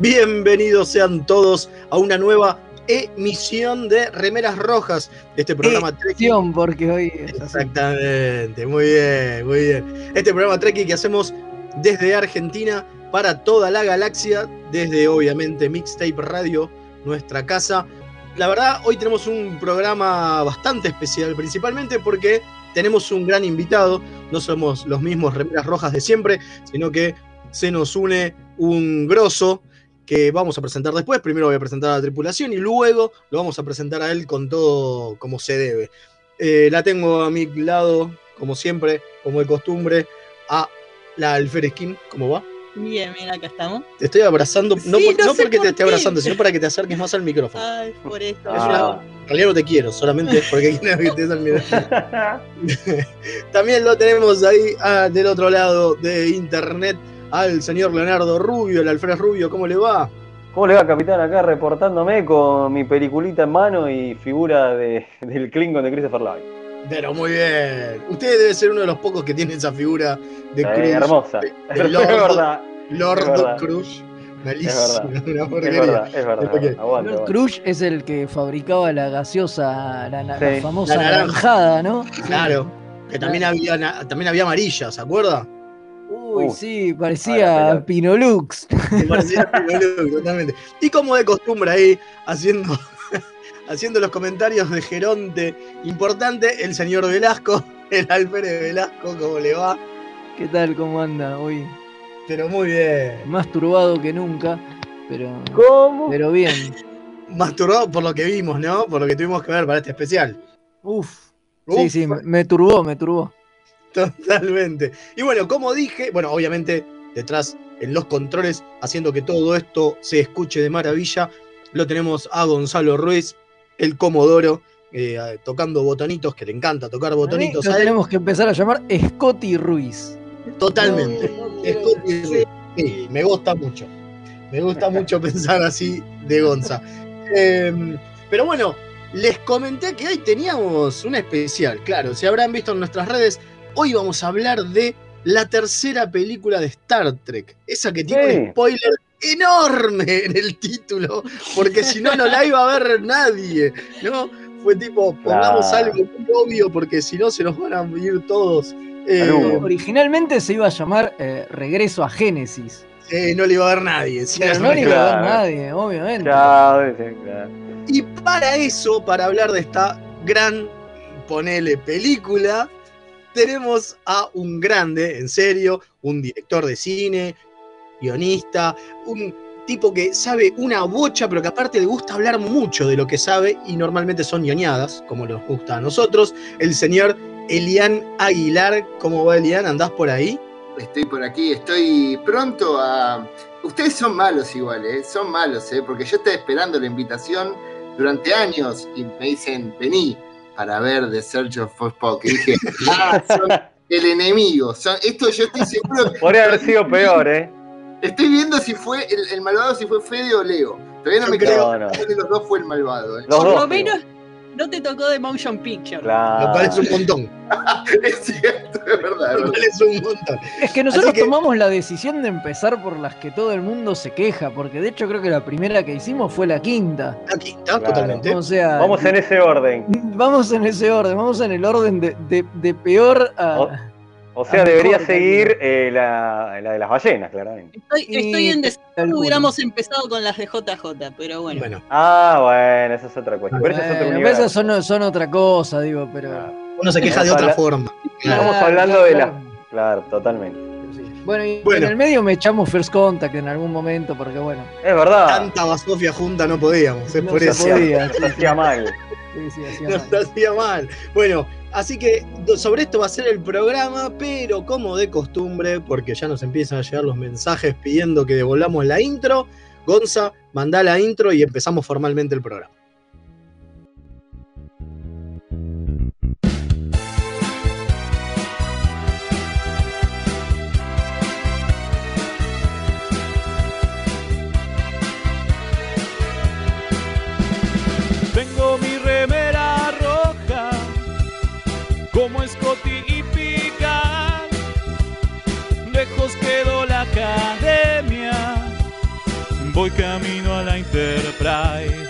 Bienvenidos sean todos a una nueva emisión de Remeras Rojas, este programa Emisión, porque hoy es. Exactamente, muy bien, muy bien. Este programa Treki que hacemos desde Argentina para toda la galaxia, desde obviamente Mixtape Radio, nuestra casa. La verdad, hoy tenemos un programa bastante especial, principalmente porque tenemos un gran invitado. No somos los mismos remeras rojas de siempre, sino que se nos une un grosso que vamos a presentar después. Primero voy a presentar a la tripulación y luego lo vamos a presentar a él con todo como se debe. Eh, la tengo a mi lado, como siempre, como de costumbre, a la Alfereskin. ¿Cómo va? Bien, bien, acá estamos. Te estoy abrazando, no, Sí, por- no no sé porque por te esté abrazando, sino para que te acerques más al micrófono. Ay, por esto. Es una- En realidad no te quiero, solamente porque quiero que estés al micrófono. También lo tenemos ahí ah, del otro lado de internet al señor Leonardo Rubio, el Alfred Rubio, ¿cómo le va? ¿Cómo le va, capitán? Acá reportándome con mi peliculita en mano y figura de- del Klingon de Christopher Lloyd. Pero muy bien. Usted debe ser uno de los pocos que tiene esa figura de Eh, Cruz. hermosa. de- de Lord, verdad, Lord es verdad. Cruz. es verdad. una es verdad, es verdad. Ok. Aguante, Lord aguante. Crush es el que fabricaba la gaseosa, la, la- la Sí. famosa La naranja. naranjada, ¿no? Claro. Que también había, también había amarilla, ¿se acuerda? Uy, Uy. sí, parecía. Pinolux. Parecía boludo, totalmente. Y como de costumbre ahí, haciendo, haciendo los comentarios de Geronte, importante, el señor Velasco, el Alfred Velasco, ¿cómo le va? ¿Qué tal? ¿Cómo anda? Hoy Pero muy bien. más turbado que nunca, pero, ¿Cómo? pero bien. Masturbado por lo que vimos, ¿no? Por lo que tuvimos que ver para este especial. Uf. Uf, Sí, sí, me, me turbó, me turbó. Totalmente. Y bueno, como dije, bueno, obviamente detrás en los controles, haciendo que todo esto se escuche de maravilla, lo tenemos a Gonzalo Ruiz, el Comodoro, eh, tocando botonitos, que le encanta tocar botonitos a tenemos que empezar a llamar Scotty Ruiz. Totalmente. Scotty Ruiz. Sí, me gusta mucho. Me gusta mucho pensar así de Gonza. Eh, pero bueno, les comenté que hoy teníamos un especial. Claro, si habrán visto en nuestras redes, hoy vamos a hablar de la tercera película de Star Trek. Esa que tiene un spoiler enorme en el título, porque si no, no la iba a ver nadie. ¿no? Fue tipo, pongamos Claro. algo muy obvio, porque si no se nos van a ir todos. Eh, humo. Originalmente se iba a llamar eh, Regreso a Génesis. eh, no le iba a ver nadie. Pero es no le iba a ver Claro. nadie, obviamente. Sí, claro. Y para eso, para hablar de esta gran, ponele, película, tenemos a un grande, en serio, un director de cine, guionista, un tipo que sabe una bocha, pero que aparte le gusta hablar mucho de lo que sabe y normalmente son ñoñadas, como nos gusta a nosotros, el señor Elian Aguilar. ¿Cómo va Elian? ¿Andás por ahí? Estoy por aquí, estoy pronto a... Ustedes son malos igual, ¿eh? Son malos, ¿eh? Porque yo estaba esperando la invitación durante años y me dicen, vení para ver The Search of Spock. Y dije, ah, son el enemigo. Son... Esto yo estoy seguro... Podría haber sido peor, ¿eh? Estoy viendo si fue el, el malvado, si fue Fede o Leo. Todavía no Yo me creo- No, cuál de los dos fue el malvado, ¿eh? Los Por dos, lo menos no te tocó de motion picture. Claro. Me parece un montón. Es cierto, es verdad. verdad. parece un montón. Es que nosotros que- tomamos la decisión de empezar por las que todo el mundo se queja, porque de hecho creo que la primera que hicimos fue la quinta. Está, Claro. totalmente. O sea, Vamos en ese orden. vamos en ese orden, vamos en el orden de, de- de peor a... O- O sea, debería seguir eh, la, la de las ballenas, claramente. Estoy, estoy en desacuerdo. Hubiéramos empezado con las de JJ, pero bueno. Bueno, Ah, bueno, esa es otra cuestión. Pero Bueno, esas son, son otra cosa, digo, pero... Uno se queja de otra forma. Estamos Claro, hablando claro, de la- claro. Totalmente. Bueno, y Bueno. en el medio me echamos First Contact en algún momento, porque bueno, Es verdad. Tanta basofia junta no podíamos, es no por se eso. podía. Se hacía mal. Sí, sí, hacía Nos mal. hacía mal. Bueno, así que sobre esto va a ser el programa, pero como de costumbre, porque ya nos empiezan a llegar los mensajes pidiendo que devolvamos la intro, Gonza, mandá la intro y empezamos formalmente el programa. Como Scotty y Picard. Lejos quedó la academia, voy camino a la Enterprise.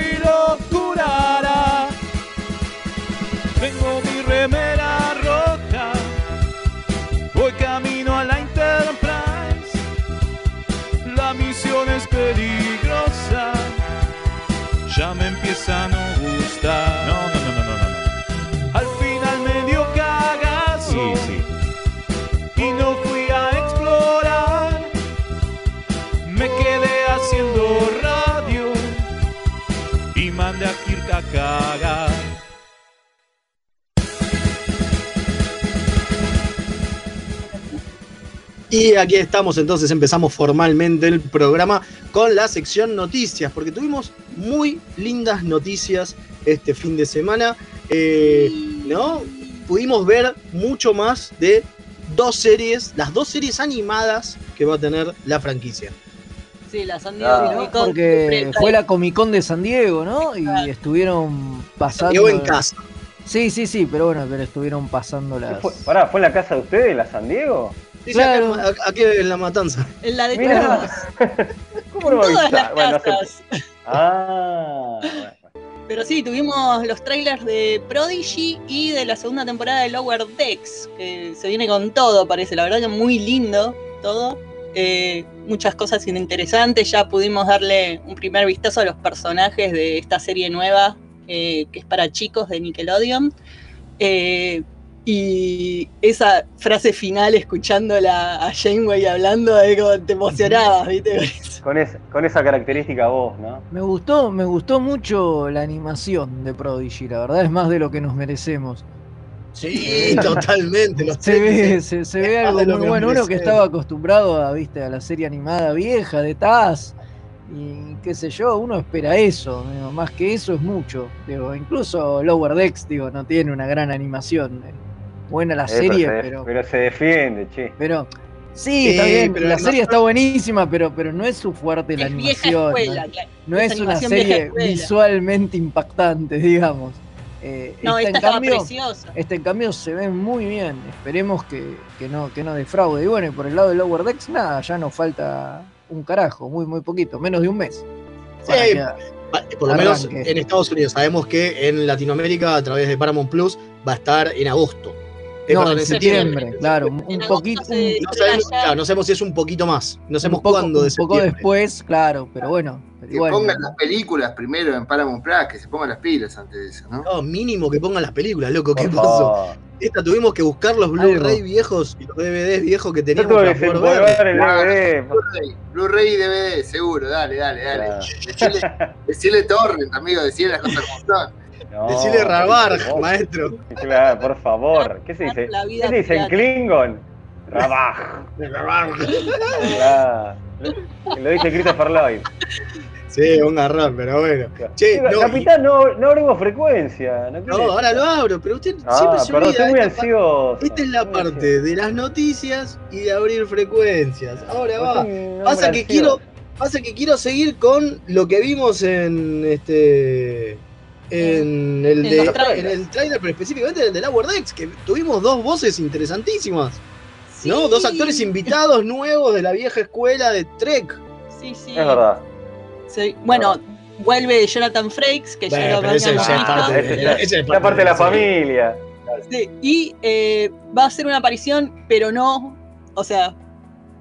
Tengo mi remera Y aquí estamos, entonces empezamos formalmente el programa con la sección noticias, porque tuvimos muy lindas noticias este fin de semana, eh, ¿no? Pudimos ver mucho más de dos series, las dos series animadas que va a tener la franquicia. Sí, la San Diego Ah. Comic Con Porque fue la Comic Con de San Diego, ¿no? Y Claro. estuvieron pasando. Llegó en casa. Sí, sí, sí, pero bueno, pero estuvieron pasando ¿Qué las. fue? Pará, ¿fue en la casa de ustedes, la San Diego? Claro. acá- aquí en la matanza. En la de Mirá. todos. ¿Cómo no me En todas las Bueno, casas. Ah, bueno. Pero sí, tuvimos los trailers de Prodigy y de la segunda temporada de Lower Decks, que se viene con todo, parece. La verdad que muy lindo todo. Eh, muchas cosas interesantes. Ya pudimos darle un primer vistazo a los personajes de esta serie nueva, eh, que es para chicos de Nickelodeon. Eh, y esa frase final, escuchándola a Janeway hablando, es como te emocionabas, ¿viste? Con, esa, con esa característica voz, ¿no? Me gustó, me gustó mucho la animación de Prodigy, la verdad es más de lo que nos merecemos. Sí, totalmente. Los Se ve, se, se ve algo de lo muy bueno. Uno que estaba acostumbrado a, viste, a la serie animada vieja de Taz y qué sé yo, uno espera eso, digo, más que eso es mucho. Digo, incluso Lower Decks, digo, no tiene una gran animación. Eh, Buena la Eh, serie, se, pero, pero se defiende, che. pero sí, Sí, está bien, pero la no- serie está buenísima, pero, pero no es su fuerte la Es vieja animación. ¿no? escuela, claro. No Es es una serie visualmente impactante, digamos. Eh, No, esta, esta en cambio, preciosa. este en cambio se ve muy bien. Esperemos que, que no, que no defraude. Y bueno, y por el lado de Lower Decks, nada, ya nos falta un carajo, muy, muy poquito, menos de un mes. para Sí, que- Por lo menos en Estados Unidos. Sabemos que en Latinoamérica, a través de Paramount Plus, va a estar en agosto. Eh, no, en septiembre, claro, un, poquito. se- un- No sabemos, Allá. claro, no sabemos si es un poquito más. No sabemos poco, cuándo de un poco después, claro, pero bueno. pero Que igual, pongan ¿no? las películas primero en Paramount Plus, que se pongan las pilas antes de eso, ¿no? No, mínimo que pongan las películas, loco. ¿Qué Por pasó? Esta tuvimos que buscar los. Blu-ray viejos y los DVDs viejos que teníamos para poder ver. Blu-ray, Blu-ray y DVD, seguro, dale, dale, dale. Claro. Decile, decile torrent, amigo, decile las cosas como son. No, Decirle Rabar, por maestro. Claro, por favor. ¿Qué se dice? ¿Qué se dice en. Klingon? Rabaj. Claro. Lo dice Christopher Lloyd. Sí, un garrón, pero bueno. Che, no, Capitán, no, no abrimos frecuencia. No, ahora lo abro, pero usted Ah, siempre se perdón, olvida. estoy muy ansioso. esta es la Muy parte de las noticias y de abrir frecuencias. Ahora va. Pasa que quiero, pasa que quiero seguir con lo que vimos en este en el En de en el trailer, pero específicamente en el de Lower Decks, que tuvimos dos voces interesantísimas, ¿no? Dos actores invitados nuevos de la vieja escuela de Trek. Sí, sí. Es verdad. Sí. Bueno, vuelve Jonathan Frakes, que Bueno, ya lo ese ya es parte de, es La parte de la familia. Sí, Y eh, va a ser una aparición, pero no. O sea,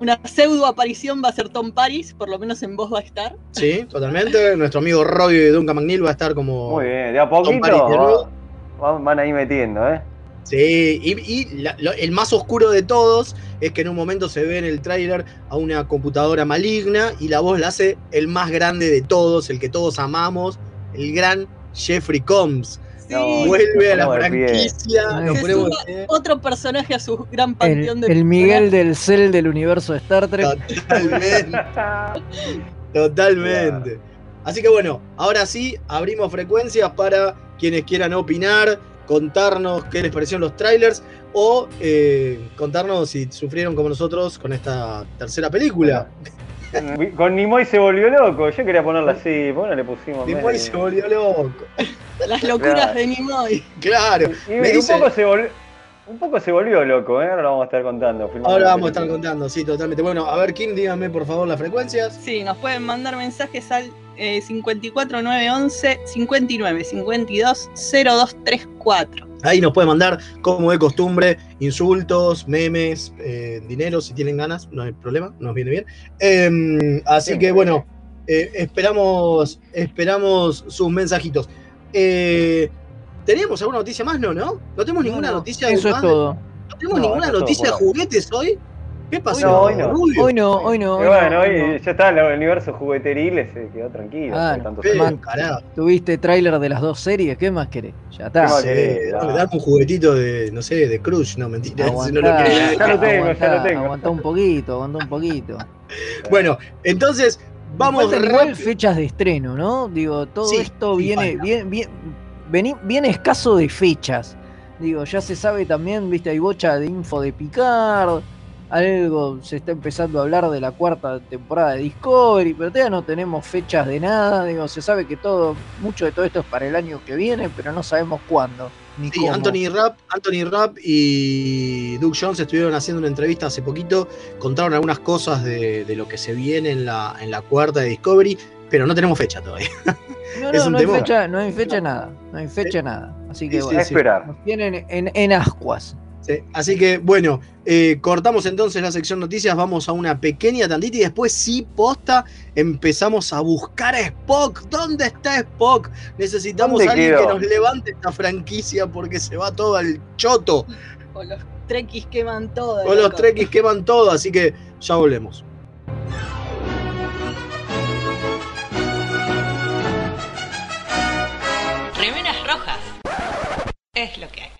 una pseudo aparición va a ser Tom Paris, por lo menos en voz va a estar. Sí, totalmente. Nuestro amigo Robbie Duncan McNeil va a estar como Muy bien. De a Tom Paris poquito de va- van ahí metiendo, ¿eh? Sí, y, y la- lo- el más oscuro de todos es que en un momento se ve en el tráiler a una computadora maligna y la voz la hace el más grande de todos, el que todos amamos, el gran Jeffrey Combs. No, Vuelve a la franquicia. Otro personaje a su gran El, panteón de el Miguel del Cell del universo de Star Trek. Totalmente, totalmente. Así que bueno, ahora sí, abrimos frecuencias para quienes quieran opinar, contarnos qué les parecieron los trailers o eh, contarnos si sufrieron como nosotros con esta tercera película. Con Nimoy se volvió loco. Yo quería ponerla así. ¿Por qué no le pusimos? Nimoy medio? se volvió loco. Las locuras Claro. de Nimoy. Claro. Y, Me un, dice- poco se volvió, un poco se volvió loco, ¿eh? Ahora lo vamos a estar contando. Ahora vamos a estar contando, sí, totalmente. Bueno, a ver, Kim, dígame por favor las frecuencias. Sí, nos pueden mandar mensajes al eh, 54911 59 52 0234. Ahí nos pueden mandar, como de costumbre, insultos, memes, eh, dinero, si tienen ganas, no hay problema, nos viene bien. Em, así que bueno, eh, esperamos, esperamos sus mensajitos. Eh, ¿Teníamos alguna noticia más? No, ¿no? ¿No tenemos ninguna No, no, noticia Eso es todo. ¿No tenemos ninguna noticia de juguetes hoy? ¿Qué pasó? No, hoy no. Hoy no, hoy no. Hoy bueno, hoy hoy no. ya está el universo jugueteril, se quedó tranquilo. Ah, carajo. Tuviste tráiler de las dos series, ¿qué más querés? Ya está. ¿Qué más Sí, querés? dame, Ah. dame un juguetito de, no sé, de Crush, no, mentira. ese no lo Aguantá. Ya lo tengo, ya lo aguantá, tengo. aguantá un poquito, aguantá un poquito. Bueno, entonces, vamos rápido. fechas de estreno, ¿no? Digo, todo Sí, esto sí, viene bien, bien, vení- viene escaso de fechas. Digo, ya se sabe también, viste, hay bocha de info de Picard, algo se está empezando a hablar de la cuarta temporada de Discovery, pero todavía no tenemos fechas de nada. Digo, se sabe que todo, mucho de todo esto es para el año que viene, pero no sabemos cuándo. Ni Sí, cómo. Anthony Rapp, Anthony Rapp y Doug Jones estuvieron haciendo una entrevista hace poquito, contaron algunas cosas de, de lo que se viene en la, en la cuarta de Discovery, pero no tenemos fecha todavía. No, es no, un no hay fecha, no hay fecha nada, no hay fecha nada. Así que Sí, bueno, A esperar. nos tienen en, en ascuas. Sí, Así que bueno, eh, cortamos entonces la sección noticias, vamos a una pequeña tantita y después sí, posta, empezamos a buscar a Spock. ¿Dónde está Spock? Necesitamos ¿Dónde a alguien quedó? que nos levante esta franquicia porque se va todo al choto. Con los trekkies queman todo. Con los trekkies queman todo, así que ya volvemos. Remeras rojas. Es lo que hay.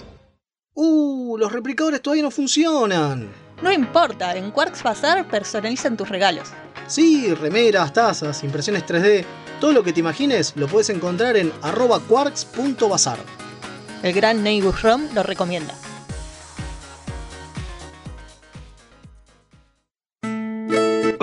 Uh, los replicadores todavía no funcionan. No importa, en Quarks Bazar personalizan tus regalos. Sí, remeras, tazas, impresiones 3D, todo lo que te imagines lo puedes encontrar en arroba quarks.bazar. El gran Neighbor Rom lo recomienda.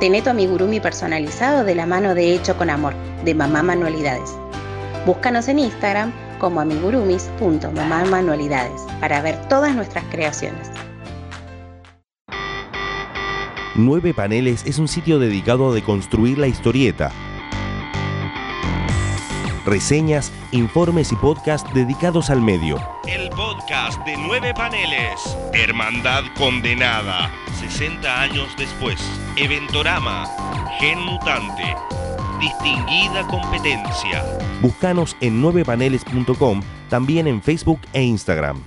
Tené tu amigurumi personalizado de la mano de Hecho con Amor, de Mamá Manualidades. Búscanos en Instagram como amigurumis.mamamanualidades para ver todas nuestras creaciones. Nueve Paneles es un sitio dedicado a deconstruir la historieta. Reseñas, informes y podcast dedicados al medio. El podcast de nueve paneles. Hermandad condenada. 60 años después. Eventorama. Gen mutante. Distinguida competencia. Búscanos en 9paneles.com, también en Facebook e Instagram.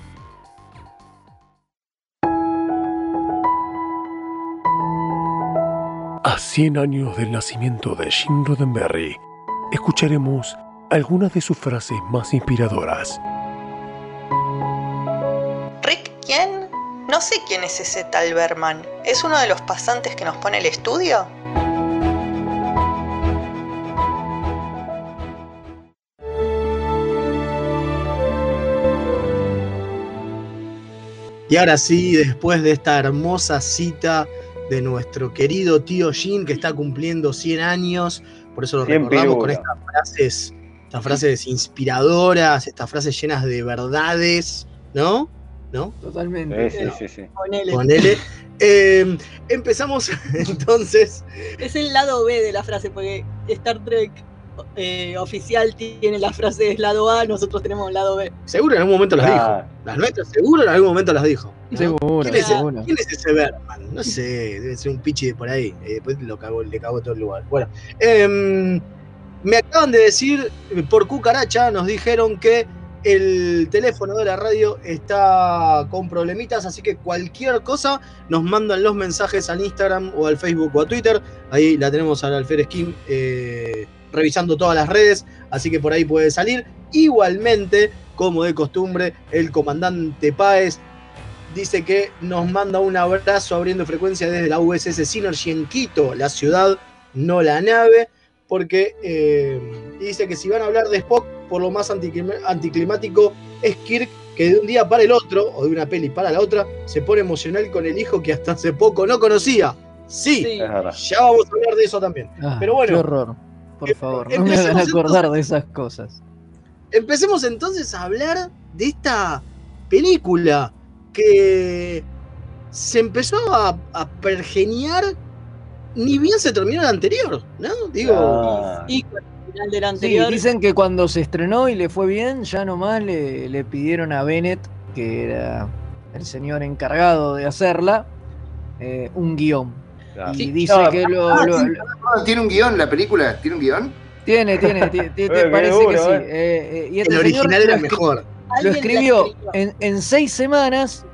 A 100 años del nacimiento de Jim Roddenberry, escucharemos algunas de sus frases más inspiradoras. ¿Rick quién? No sé quién es ese tal Berman. ¿Es uno de los pasantes que nos pone el estudio? Y ahora sí, después de esta hermosa cita de nuestro querido tío Jin, que está cumpliendo 100 años, por eso lo recordamos con estas frases, estas frases inspiradoras, estas frases llenas de verdades, ¿no? ¿No? Totalmente. Sí, sí, sí, sí. Ponele. Ponele. Eh, empezamos entonces. Es el lado B de la frase, porque Star Trek eh, oficial tiene la frase es lado A, nosotros tenemos el lado B. Seguro en algún momento las Ah. dijo. Las nuestras seguro en algún momento las dijo. ¿no? Seguro, ¿Quién es, seguro. quién es ese Berman? No sé, debe ser un pichi de por ahí. Eh, después lo cagó, le cagó todo el lugar. Bueno, em, me acaban de decir, eh, por cucaracha, nos dijeron que el teléfono de la radio está con problemitas, así que cualquier cosa nos mandan los mensajes al Instagram o al Facebook o a Twitter. Ahí la tenemos al Alfer Skin eh, revisando todas las redes, así que por ahí puede salir. Igualmente, como de costumbre, el comandante Páez dice que nos manda un abrazo abriendo frecuencia desde la USS Synergy en Quito, la ciudad, no la nave, porque eh, dice que si van a hablar de Spock, por lo más anticlim- anticlimático es Kirk, que de un día para el otro, o de una peli para la otra, se pone emocional con el hijo que hasta hace poco no conocía. Sí, Sí. Es verdad. ya vamos a hablar de eso también. Ah, Pero bueno. Qué horror. Por favor, no me empecemos hagan acordar de esas cosas. Empecemos entonces a hablar de esta película que se empezó a, a pergeniar ni bien se terminó la anterior, ¿no? Digo, Ah. Y con el final del Sí, anterior. dicen que cuando se estrenó y le fue bien, ya nomás le, le pidieron a Bennett, que era el señor encargado de hacerla, eh, un guion. Claro. Y Sí. dice No, que lo, ah, lo- sí. lo- Ah, ¿Tiene un guion la película? ¿Tiene un guion? tiene, tiene, ti- ti- Eh, te qué parece duro, que sí. eh. Eh, eh, y este el señor original era mejor. Lo escribió. en, en seis semanas.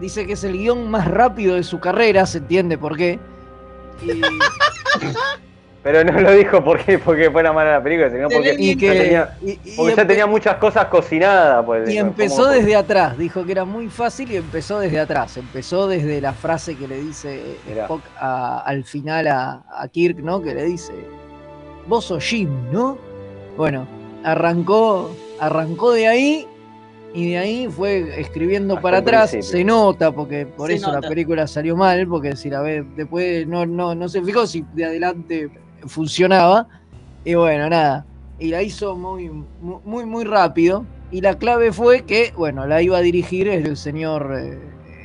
Dice que es el guion más rápido de su carrera, se entiende por qué. Y, Pero no lo dijo porque, porque fuera mala la película, sino porque, y que- ya tenía, y- y porque ya tenía muchas cosas cocinadas. Pues, Y empezó desde atrás, dijo que era muy fácil y empezó desde atrás. Empezó desde la frase que le dice Mirá. Spock a- al final a, a Kirk, ¿no? Que le dice, vos sos Jim, ¿no? Bueno, arrancó, arrancó de ahí y de ahí fue escribiendo Hasta para atrás. principio. Se nota, porque por Se eso nota. la película salió mal, porque si la ve después no, no, no se fijó si de adelante funcionaba. Y bueno, nada. Y la hizo muy, mu- muy, muy rápido. Y la clave fue que, bueno, la iba a dirigir el señor eh,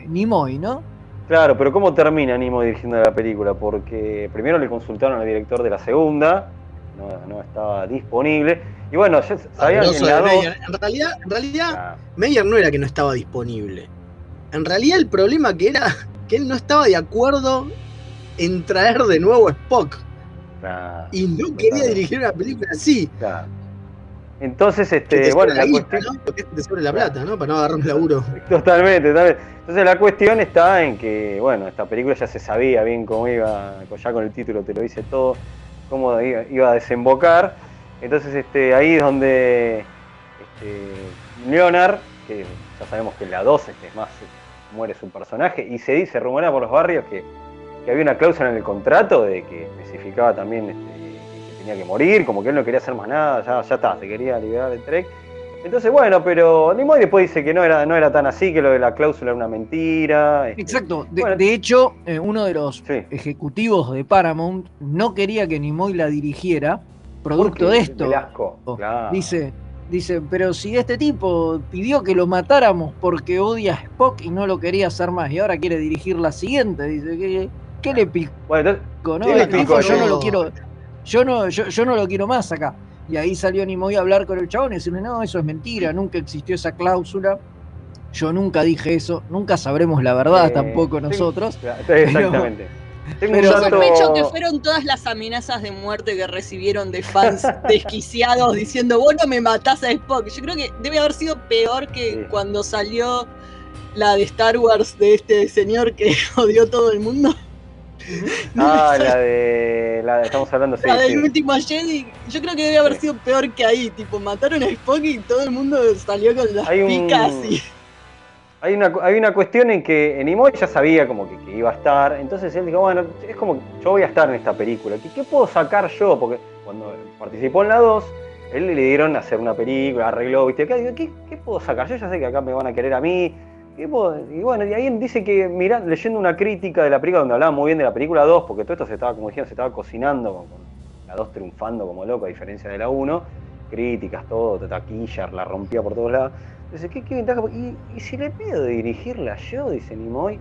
Nimoy, ¿no? Claro, pero ¿cómo termina Nimo dirigiendo la película? Porque primero le consultaron al director de la segunda, no, no estaba disponible. Y bueno, ya sabían que en la dos-. En realidad, en realidad Ah, Meyer no era que no estaba disponible. En realidad el problema que era que él no estaba de acuerdo en traer de nuevo a Spock. ah, Y no quería dirigir una película así. claro. Entonces, este, bueno, la la guita, cuestión. te sobre la plata, ¿no? Para no agarrar un laburo. Totalmente, totalmente. Entonces la cuestión está en que, bueno, esta película ya se sabía bien cómo iba, ya con el título te lo dice todo, cómo iba, a desembocar. Entonces este, ahí es donde este, Leonard, que ya sabemos que la 12 es más, muere su personaje, y se dice, rumorea por los barrios que, que había una cláusula en el contrato de que especificaba también este, que tenía que morir, como que él no quería hacer más nada, ya, ya está, se quería liberar del Trek. Entonces, bueno, pero Nimoy después dice que no era, no era tan así, que lo de la cláusula era una mentira. este, Exacto. De, bueno. de hecho, eh, uno de los Sí. ejecutivos de Paramount no quería que Nimoy la dirigiera, producto de esto. Velasco, claro. Dice, dice, pero si este tipo pidió que lo matáramos porque odia a Spock y no lo quería hacer más y ahora quiere dirigir la siguiente, dice, ¿qué, qué le picó? Bueno, entonces, no? yo no No. lo quiero, yo no, yo, yo no lo quiero más acá. Y ahí salió Nimoy a hablar con el chabón y decirle, no, eso es mentira, nunca existió esa cláusula. Yo nunca dije eso, nunca sabremos la verdad Eh, tampoco sí, nosotros. Exactamente. Un pero- dato- Sospecho que fueron todas las amenazas de muerte que recibieron de fans desquiciados diciendo, vos no me matás a Spock. Yo creo que debe haber sido peor que cuando salió la de Star Wars de este señor que odió todo el mundo. Ah, la de. La de- estamos hablando, sí. la del sí. último Jedi. Yo creo que debe haber sido peor que ahí. Tipo, mataron a Spock y todo el mundo salió con las Hay un- picas y. Hay una, hay una cuestión en que Nimoy ya sabía como que, que iba a estar, entonces él dijo, bueno, es como yo voy a estar en esta película, ¿qué, qué puedo sacar yo? Porque cuando participó en la 2, él le dieron a hacer una película, arregló, ¿viste? Digo, ¿qué, qué puedo sacar? Yo ya sé que acá me van a querer a mí. Y bueno, y ahí dice que, mira, leyendo una crítica de la película donde hablaba muy bien de la película 2, porque todo esto se estaba, como dijeron, se estaba cocinando con, la 2 triunfando como loco, a diferencia de la 1, críticas, todo, taquilla, la rompía por todos lados. Dice, ¿qué, qué ventaja? ¿Y, si le pido dirigirla yo? Dice Nimoy.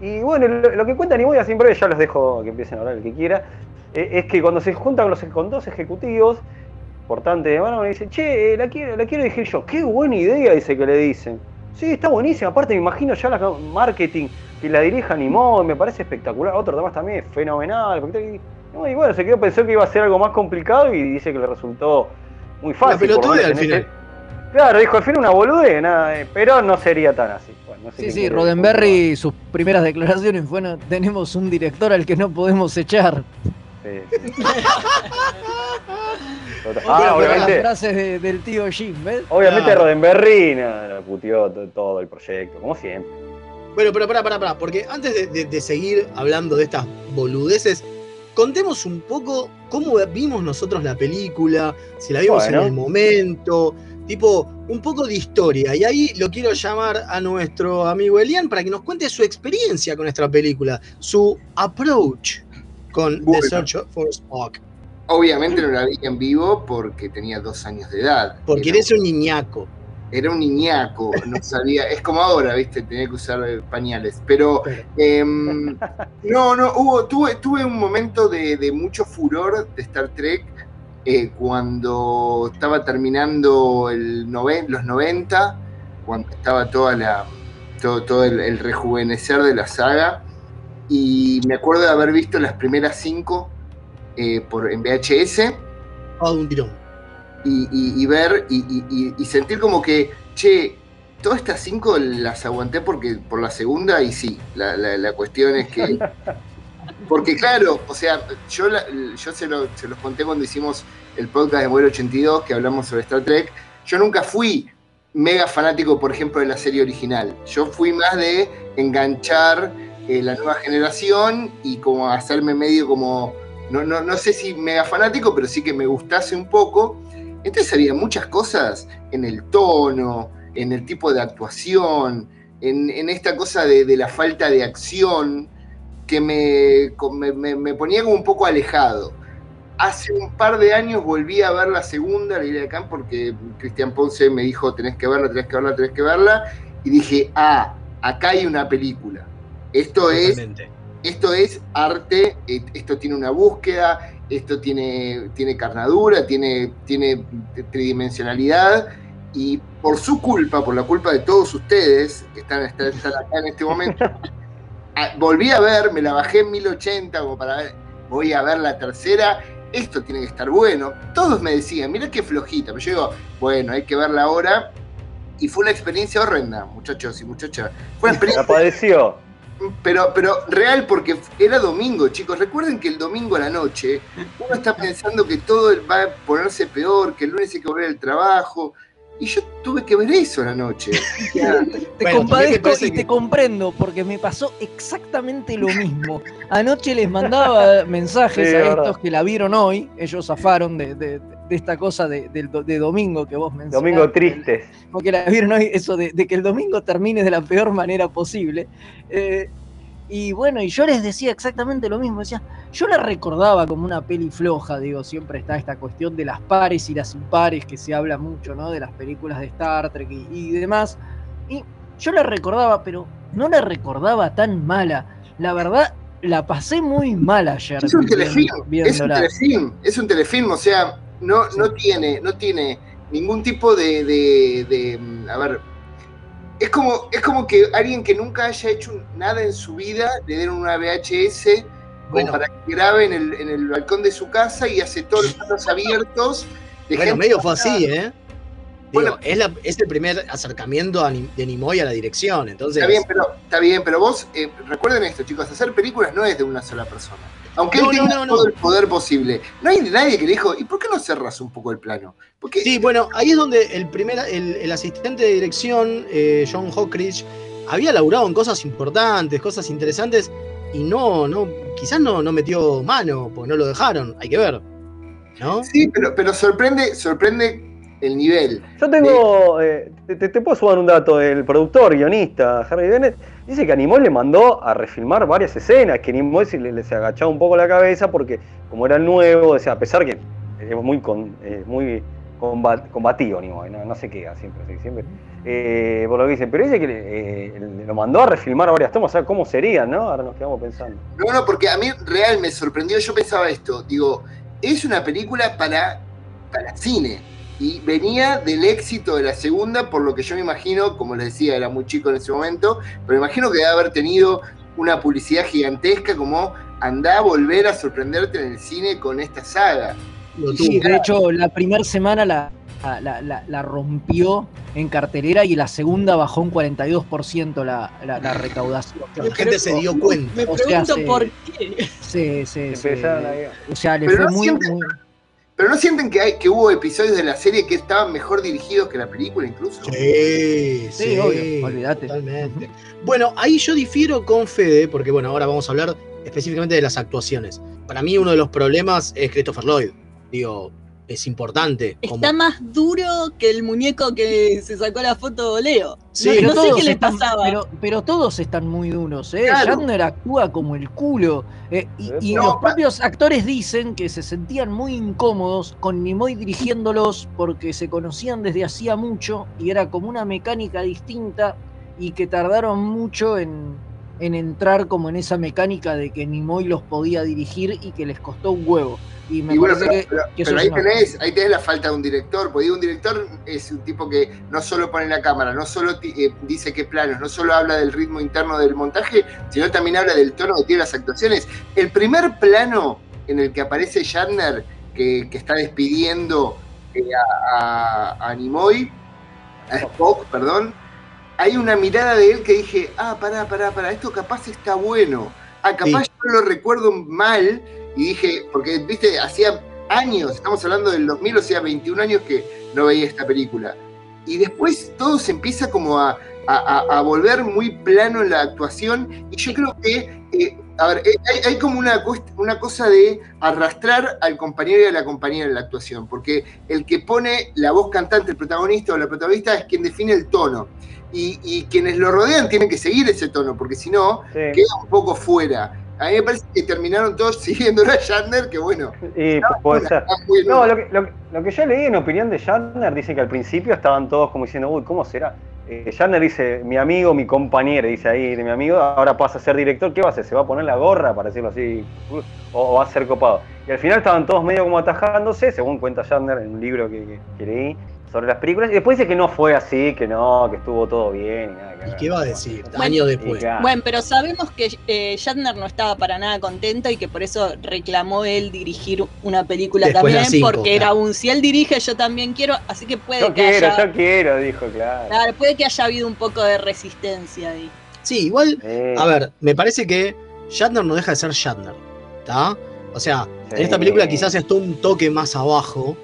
Y bueno, lo, que cuenta Nimoy, así en breve, ya los dejo que empiecen a hablar el que quiera, eh, es que cuando se junta con, los, con dos ejecutivos importantes de mano, dice, che, eh, la, quiero, la quiero dirigir yo. Qué buena idea, dice que le dicen. Sí, está buenísima. Aparte, me imagino ya la marketing que la dirija Nimoy, me parece espectacular. Otro demás también es fenomenal. Y, y bueno, se quedó, pensó que iba a ser algo más complicado y dice que le resultó muy fácil. pelotudea menos al final. ese- Claro, dijo al final una boludez, nada, eh, pero no sería tan así. Bueno, no sé Sí, sí, quiere Roddenberry, sus primeras declaraciones fueron, tenemos un director al que no podemos echar. Sí, sí. Ah, de las obviamente, frases de- del tío Jim, ¿ves? obviamente. Roddenberry nada, puteó to- todo el proyecto, como siempre. Bueno, pero pará, pará, pará, porque antes de, de- de seguir hablando de estas boludeces, contemos un poco cómo vimos nosotros la película, si la vimos Bueno. en el momento, tipo, un poco de historia. Y ahí lo quiero llamar a nuestro amigo Elian para que nos cuente su experiencia con esta película, su approach con. The Search for Spock. Obviamente no la vi en vivo porque tenía dos años de edad. Porque Era- eres un niñaco. Era un niñaco, no sabía. Es como ahora, ¿viste? Tenía que usar pañales. Pero em, no, no, hubo, tuve, tuve un momento de, de mucho furor de Star Trek eh, cuando estaba terminando el noven- los 90, cuando estaba toda la, todo, todo el, el rejuvenecer de la saga. Y me acuerdo de haber visto las primeras cinco eh, por, en VHS un tirón. y, y- y ver y, sentir como que, che, todas estas cinco las aguanté porque por la segunda y sí, la, la- la cuestión es que... Porque claro, o sea, yo, la- yo se, lo- se los conté cuando hicimos el podcast de Modelo 82 que hablamos sobre Star Trek, yo nunca fui mega fanático, por ejemplo, de la serie original. Yo fui más de enganchar eh, la nueva generación y como hacerme medio como, no, no, no sé si mega fanático, pero sí que me gustase un poco. Entonces había muchas cosas en el tono, en el tipo de actuación, en, esta cosa de, la falta de acción que me, me- ponía como un poco alejado. Hace un par de años volví a ver la segunda, la idea de acá, porque Cristian Ponce me dijo, tenés que verla, tenés que verla, tenés que verla, y dije, ah, acá hay una película. Esto es esto es arte, eh, esto tiene una búsqueda, esto tiene, tiene carnadura, tiene, tiene tridimensionalidad, y por su culpa, por la culpa de todos ustedes que están, están- están acá en este momento, ah, volví a ver, me la bajé en 1080 como para ver, voy a ver la tercera, esto tiene que estar bueno. Todos me decían, mira qué flojita, pero yo digo, bueno, hay que verla ahora. Y fue una experiencia horrenda, muchachos y muchachas. Fue una La experiencia padeció. Pero, pero real porque era domingo, chicos. Recuerden que el domingo a la noche uno está pensando que todo va a ponerse peor, que el lunes hay que volver al trabajo. Y yo tuve que ver eso a la noche. Te Bueno, compadezco te y que- te comprendo, porque me pasó exactamente lo mismo. Anoche les mandaba mensajes Sí, a es estos verdad. que la vieron hoy, ellos zafaron de, de- de esta cosa de, del do- de domingo que vos mencionaste. Domingo tristes. porque la vieron hoy, eso de, de que el domingo termine de la peor manera posible. Eh, y bueno, y yo les decía exactamente lo mismo, decía, yo la recordaba como una peli floja, digo, siempre está esta cuestión de las pares y las impares que se habla mucho, ¿no? De las películas de Star Trek y, y demás. Y yo la recordaba, pero no la recordaba tan mala. La verdad, la pasé muy mal ayer. es un viendo- telefilm, es un telefilm, es un telefilm, o sea, no, no tiene, no tiene ningún tipo de, de- de, a ver, es como, es como que alguien que nunca haya hecho nada en su vida le den una VHS Bueno. para que grabe en el, en el balcón de su casa y hace todos los planos abiertos. de Bueno, gente medio fue así, ¿eh? Digo, es, la- es el primer acercamiento a de Nimoy a la dirección, entonces... Está bien, pero, está bien, pero vos eh, recuerden esto, chicos, hacer películas no es de una sola persona. Aunque No, él no, tenga no, no. todo el poder posible. No hay nadie que le dijo, ¿y por qué no cerras un poco el plano? Porque Sí, bueno, ahí es donde el primer, el, el asistente de dirección, eh, John Hockridge, había laburado en cosas importantes, cosas interesantes, y no, no, quizás no, no metió mano, porque no lo dejaron, hay que ver. ¿No? Sí, pero, pero sorprende, sorprende el nivel. Yo tengo. eh, te, te- te puedo sumar un dato. El productor, guionista, Harry Bennett, dice que a Nimoy le mandó a refilmar varias escenas, que Nimoy se le, se agachaba un poco la cabeza porque, como era nuevo, decía, a pesar que es muy, con, eh, muy combat- combativo Nimoy, no, no se queda siempre, así, siempre. eh, por lo que dicen, pero dice que eh, lo mandó a refilmar varias tomas, o sea, cómo serían, ¿no? Ahora nos quedamos pensando. No, no, porque a mí real me sorprendió. Yo pensaba esto, digo, es una película para, para cine. Y venía del éxito de la segunda, por lo que yo me imagino, como les decía, era muy chico en ese momento, pero me imagino que debe haber tenido una publicidad gigantesca como andá a volver a sorprenderte en el cine con esta saga. Sí, de hecho, la primera semana la, la, la- la rompió en cartelera y la segunda bajó un 42% la, la, la recaudación. La gente se dio cuenta. Me O sea, pregunto se- por qué. Sí, sí, sí. O sea, le Pero fue no muy, muy- Pero ¿no sienten que, hay, que hubo episodios de la serie que estaban mejor dirigidos que la película incluso? Sí, sí, Sí, obvio, olvídate. Totalmente. Bueno, ahí yo difiero con Fede, porque bueno, ahora vamos a hablar específicamente de las actuaciones. Para mí uno de los problemas es Christopher Lloyd. Digo, es importante. como- Está más duro que el muñeco que se sacó la foto Leo. Sí, no, Pero no sé qué le están- pasaba. Pero, pero todos están muy duros, ¿eh? Claro. Shatner actúa como el culo. eh, y y No, los pa- propios actores dicen que se sentían muy incómodos con Nimoy dirigiéndolos porque se conocían desde hacía mucho y era como una mecánica distinta y que tardaron mucho en, en entrar como en esa mecánica de que Nimoy los podía dirigir y que les costó un huevo. Y me Y bueno, parece pero, que, pero- que eso pero es ahí, tenés, ahí tenés la falta de un director, porque un director es un tipo que no solo pone la cámara, no solo eh, dice qué planos, no solo habla del ritmo interno del montaje, sino también habla del tono que tiene las actuaciones. El primer plano en el que aparece Shatner, que, que está despidiendo eh, a, a, a Nimoy, a Spock, perdón, hay una mirada de él que dije, ah, pará, pará, pará, esto capaz está bueno. Ah, capaz Sí. yo lo recuerdo mal y dije, porque, viste, hacía años, estamos hablando del 2000, o sea, 21 años que no veía esta película. Y después todo se empieza como a, a- a- volver muy plano en la actuación y yo creo que, eh, a ver, eh, hay, hay como una, una cosa de arrastrar al compañero y a la compañera en la actuación, porque el que pone la voz cantante, el protagonista o la protagonista es quien define el tono. Y, y quienes lo rodean tienen que seguir ese tono, porque si no, Sí. queda un poco fuera. A mí me parece que terminaron todos siguiendo a Shatner, que bueno, Y puede ser. está muy No, bueno. lo que, lo, lo que yo leí en opinión de Shatner dice que al principio estaban todos como diciendo, uy, ¿cómo será? Eh, Shatner dice, mi amigo, mi compañero, dice ahí, de mi amigo, ahora pasa a ser director, ¿qué va a hacer? ¿Se va a poner la gorra, para decirlo así? ¿O va a ser copado? Y al final estaban todos medio como atajándose, según cuenta Shatner en un libro que, que- que leí sobre las películas, y después dice que no fue así, que no, que estuvo todo bien. Y, nada, que ¿Y qué va a decir? Bueno, Años después. claro. Bueno, pero sabemos que eh, Shatner no estaba para nada contento y que por eso reclamó él dirigir una película Después también, cinco, porque era un si él dirige, yo también quiero, así que puede yo que quiero, haya, yo quiero, dijo, claro. claro, puede que haya habido un poco de resistencia ahí. Sí, igual, Eh, a ver, me parece que Shatner no deja de ser Shatner. ¿Está? O sea, en esta película quizás está un toque más abajo.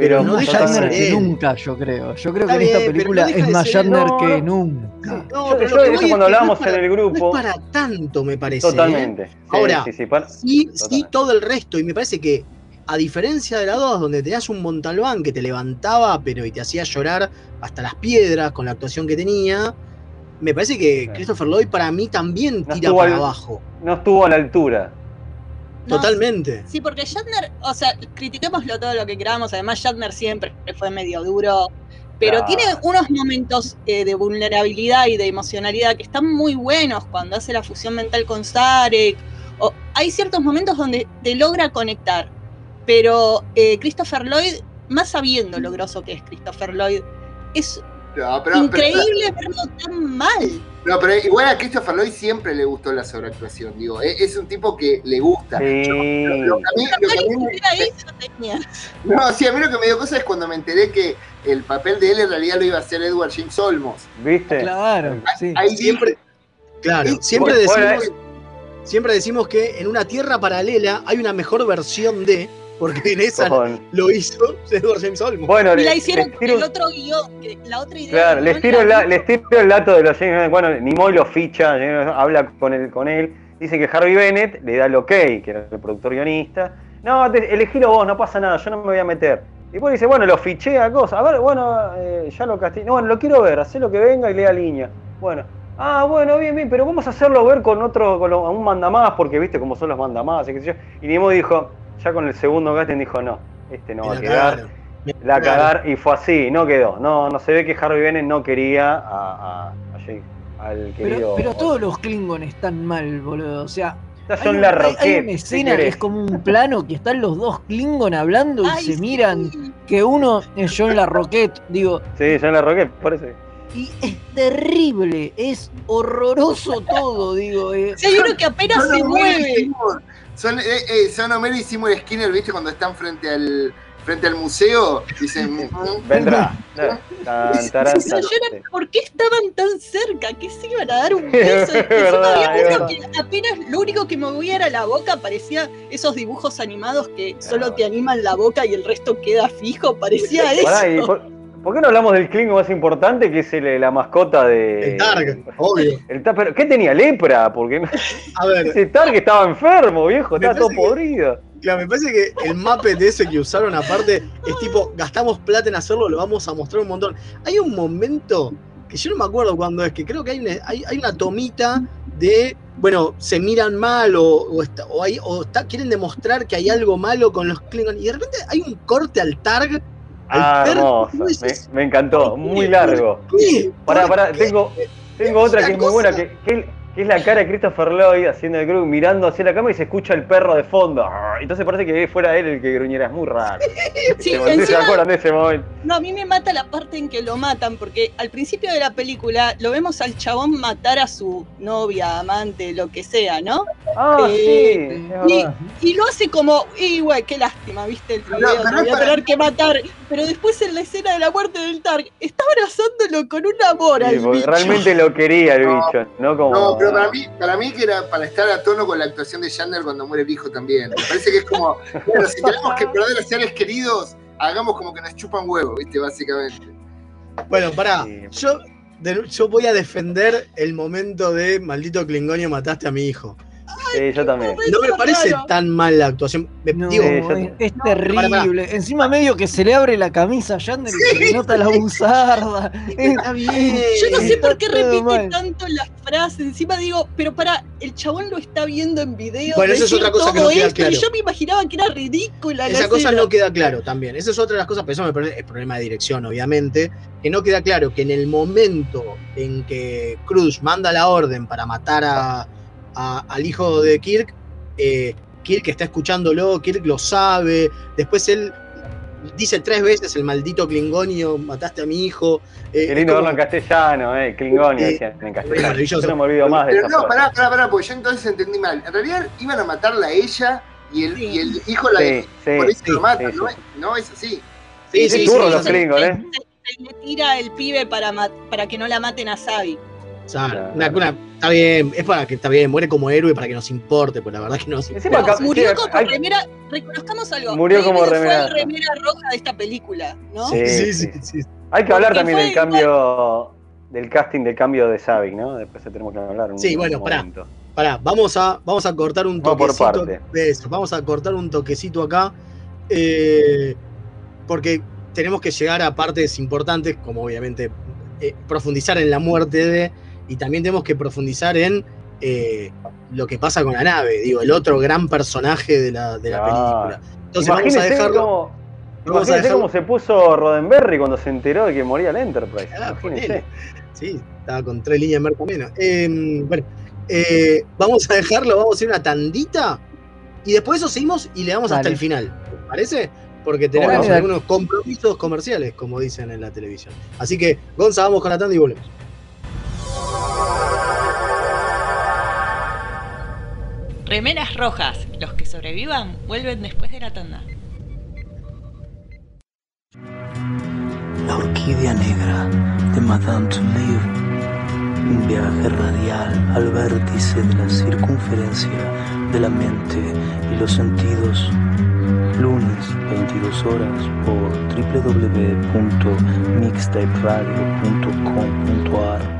Pero no deja de Shatner ser que nunca, yo creo. Yo creo Está que en esta película no es más Shatner no, que nunca. No, Yo- pero yo eso es cuando hablábamos para- en el grupo- No es para tanto, me parece. ¿eh? Totalmente. Sí, Ahora, sí, sí, para- Sí, sí, Totalmente. todo el resto. Y me parece que, a diferencia de la 2, donde tenías un Montalbán que te levantaba, pero y te hacía llorar hasta las piedras con la actuación que tenía, me parece que Sí. Christopher Lloyd para mí también No tira para al- abajo. no estuvo a la altura. No, Totalmente. Sí, porque Shatner, o sea, critiquémoslo todo lo que queramos, además Shatner siempre fue medio duro, pero Claro. tiene unos momentos eh, de vulnerabilidad y de emocionalidad que están muy buenos cuando hace la fusión mental con Sarek, o hay ciertos momentos donde te logra conectar. pero eh, Christopher Lloyd, más sabiendo lo grosso que es Christopher Lloyd, es No, pero- increíble verlo tan mal. No, pero igual a Christopher Lloyd siempre le gustó la sobreactuación, digo, es, es un tipo que le gusta. Sí. Yo- lo, lo que a mí, lo que a mí me- Era eso tenía. no, sí, a mí lo que me dio cosa es cuando me enteré que el papel de él en realidad lo iba a hacer Edward James Olmos. ¿Viste? Claro, sí. Ahí Siempre, claro, siempre decimos, siempre decimos que en una tierra paralela hay una mejor versión de, porque en esa Con- lo hizo Edward James Olmos. Bueno, Y le- la hicieron tiro- el otro guion, la otra idea. Claro, les tiro, el, la- la- les tiro el dato de los James Bueno, Nimoy lo ficha, eh, habla con él, con él. Dice que Harvey Bennett le da el ok, que era el productor guionista. No, te- elegilo vos, no pasa nada, yo no me voy a meter. Y después dice, bueno, lo fiché a cosas. A ver, bueno, eh, ya lo casté. No, bueno, lo quiero ver, hacé lo que venga y lea línea. Bueno, ah, bueno, bien, bien, pero vamos a hacerlo ver con otro, con lo- un mandamás, porque viste cómo son los mandamás y qué sé yo. Y Nimoy dijo, ya con el segundo casting dijo, no, este no va a quedar. cagaron. La cagar y fue así, no quedó. No, no se ve que Harvey Bennett no quería a, a- a Jake, al Pero, querido. pero todos los Klingon están mal, boludo. O sea, Está hay, John un- Larroquette, hay- hay una ¿qué escena que es como un plano que están los dos Klingon hablando y Ay, se sí. miran. Que uno es John Larroquette, digo, Sí, John Larroquette, parece. y es terrible, es horroroso todo, digo. eh. Si hay uno que apenas se mueve. Son, eh, eh, son Homero y Seymour Skinner, ¿viste? Cuando están frente al, frente al museo, dicen... "Mm, Vendrá. ¿Por qué estaban tan cerca? ¿Qué se iban a dar un Es beso? Había uno que apenas lo único que movía era la boca, parecía esos dibujos animados que solo te animan la boca y el resto queda fijo, parecía Pará, ¿y eso. Por, qué no hablamos del Klingon más importante que es el- la mascota de. El Targ, obvio. El pero ¿Qué tenía? ¿Lepra? Porque A ver, ese Targ estaba enfermo, viejo, estaba todo que- podrido. claro, me parece que el Muppet ese que usaron aparte es tipo, gastamos plata en hacerlo, lo vamos a mostrar un montón. Hay un momento que yo no me acuerdo cuándo es, que creo que hay una, hay, hay una tomita de, bueno, se miran mal o, o, está- o hay- o está- quieren demostrar que hay algo malo con los Klingon y de repente hay un corte al Targ. Ah, hermoso. Me, me encantó, muy ¿por largo. Pará, ¿Por pará, tengo, tengo otra que es muy buena, que, que- que es la cara de Christopher Lloyd haciendo el grupo, mirando hacia la cámara y se escucha el perro de fondo. Entonces parece que fuera él el que gruñera, es muy raro. Sí, ¿Se encima- acuerdan de ese momento? No, a mí me mata la parte en que lo matan, porque al principio de la película lo vemos al chabón matar a su novia, amante, lo que sea, ¿no? Ah, Eh, sí, Y, y lo hace como, y güey, qué lástima, viste el video, te voy a para- tener que matar. Pero después en la escena de la muerte del Targ, está abrazándolo con un amor Sí, al bicho. realmente lo quería el bicho, no como. Pero para mí, para mí que era para estar a tono con la actuación de Shatner cuando muere el hijo también. Me parece que es como, bueno, si tenemos que perder a seres queridos, hagamos como que nos chupan huevo, ¿viste? Básicamente. Bueno, pará, yo, de- yo voy a defender el momento de maldito Klingonio mataste a mi hijo. Sí, yo también. No me parece raro. tan mal la actuación. Me- No, digo, Sí, yo es, terrible. Encima medio que se le abre la camisa a Yander y se le nota la buzarda. está bien. Yo no sé por qué repite mal. tanto las frases. Encima digo, pero para, el chabón lo está viendo en video. Bueno, eso es otra cosa que todo no queda esto, claro. Y yo me imaginaba que era ridícula la Esa cosa escena. no queda claro también. Esa es otra de las cosas, pero eso me parece es problema de dirección, obviamente. Que no queda claro que en el momento en que Cruz manda la orden para matar a, a- al hijo de Kirk, eh, Kirk está escuchándolo, Kirk lo sabe. Después él dice tres veces el maldito Klingonio, mataste a mi hijo. eh, Qué lindo como- verlo en castellano, eh, Klingonio, Eh, en castellano. maravilloso. Yo no me olvido más de Pero no, pará, pará, pará, porque yo entonces entendí mal. En realidad iban a matarla a ella y el, Sí. y el hijo la Sí, sí, por eso sí, lo matan, sí, ¿no? sí. es- No es así. Sí, Sí, sí, turro sí, los sí. Klingon, ¿eh? Le tira el pibe para, para que no la maten a Sabi. O sea, una- una- está bien, es para que está bien, muere como héroe para que nos importe, pues la verdad es que no nos importa. acá- Murió como hay- remera, reconozcamos algo. Murió como remera. Fue el remera roja de esta película, ¿no? Sí, Sí, sí. sí, sí. Hay que hablar Porque también del cambio, del casting del cambio de Savick, ¿no? Después tenemos que hablar. en Sí, un bueno, pará. Pará, vamos a, vamos a cortar un Vamos por toquecito. parte. de eso, vamos a cortar un toquecito acá. eh, porque tenemos que llegar a partes importantes, como obviamente eh, profundizar en la muerte de. Y también tenemos que profundizar en eh, lo que pasa con la nave, digo, el otro gran personaje de la, de la Claro. película. Entonces vamos a dejarlo. cómo, vamos a dejarlo- cómo se puso Roddenberry cuando se enteró de que moría el Enterprise. Ah. Sí, estaba con tres líneas de marca menos. Eh, bueno, eh, vamos a dejarlo, vamos a hacer una tandita y después eso seguimos y le damos hasta el final. parece? Porque tenemos algunos compromisos comerciales, como dicen en la televisión. Así que, Gonza, vamos con la tanda y volvemos. Remeras rojas. Los que sobrevivan vuelven después de la tanda. La orquídea negra de Madame Touleau. Un viaje radial al vértice de la circunferencia de la mente y los sentidos. Lunes, 22 horas por www.mixtaperadio.com.ar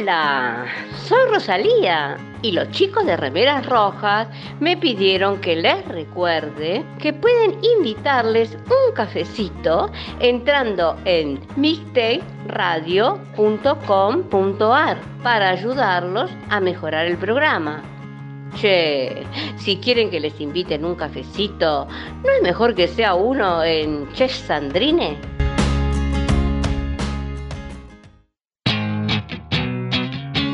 Hola, soy Rosalía y los chicos de Remeras Rojas me pidieron que les recuerde que pueden invitarles un cafecito entrando en mixtaperadio.com.ar para ayudarlos a mejorar el programa. Che, si quieren que les inviten un cafecito, ¿no es mejor que sea uno en Chef Sandrine?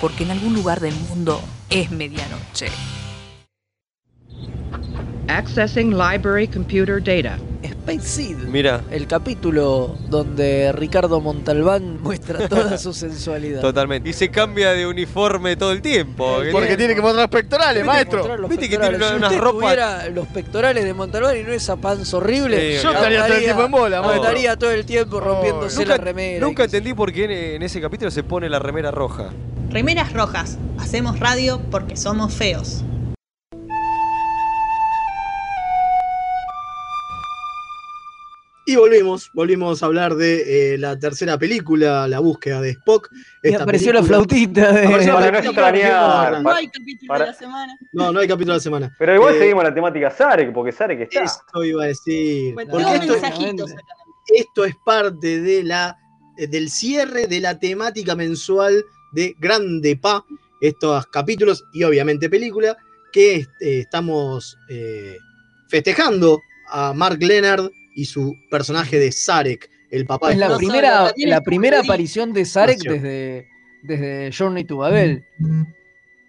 Porque en algún lugar del mundo es medianoche. Accessing library computer data. Space Seed. Mira. El capítulo donde Ricardo Montalbán muestra toda su sensualidad. Totalmente. Y se cambia de uniforme todo el tiempo. Porque tiene que mostrar pectorales, Tiene que maestro. los Viste que tiene pectorales. una- si unas usted ropas- tuviera los pectorales de Montalbán y no esa panza horrible, Sí, Yo estaría todo el tiempo en bola, maestro. Estaría todo el tiempo rompiéndose Nunca, la remera. nunca entendí por qué en, en ese capítulo se pone la remera roja. Remeras rojas. Hacemos radio porque somos feos. Y volvimos, volvimos a hablar de eh, la tercera película, La búsqueda de Spock. Y Esta apareció la flautita de- Apareció la no extrañar, no- hay capítulo Para- de la semana. No, no hay capítulo de la semana. Pero igual Eh, seguimos la temática Zarek, porque Zarek está. Esto iba a decir. Bueno, porque esto, mensajitos acá. esto es parte de la, eh, del cierre de la temática mensual de Grande Pa, estos capítulos y obviamente película, que eh, estamos eh, festejando a Mark Leonard y su personaje de Sarek, el papá Es de la Spock. primera, la primera aparición de Sarek desde, desde Journey to Babel.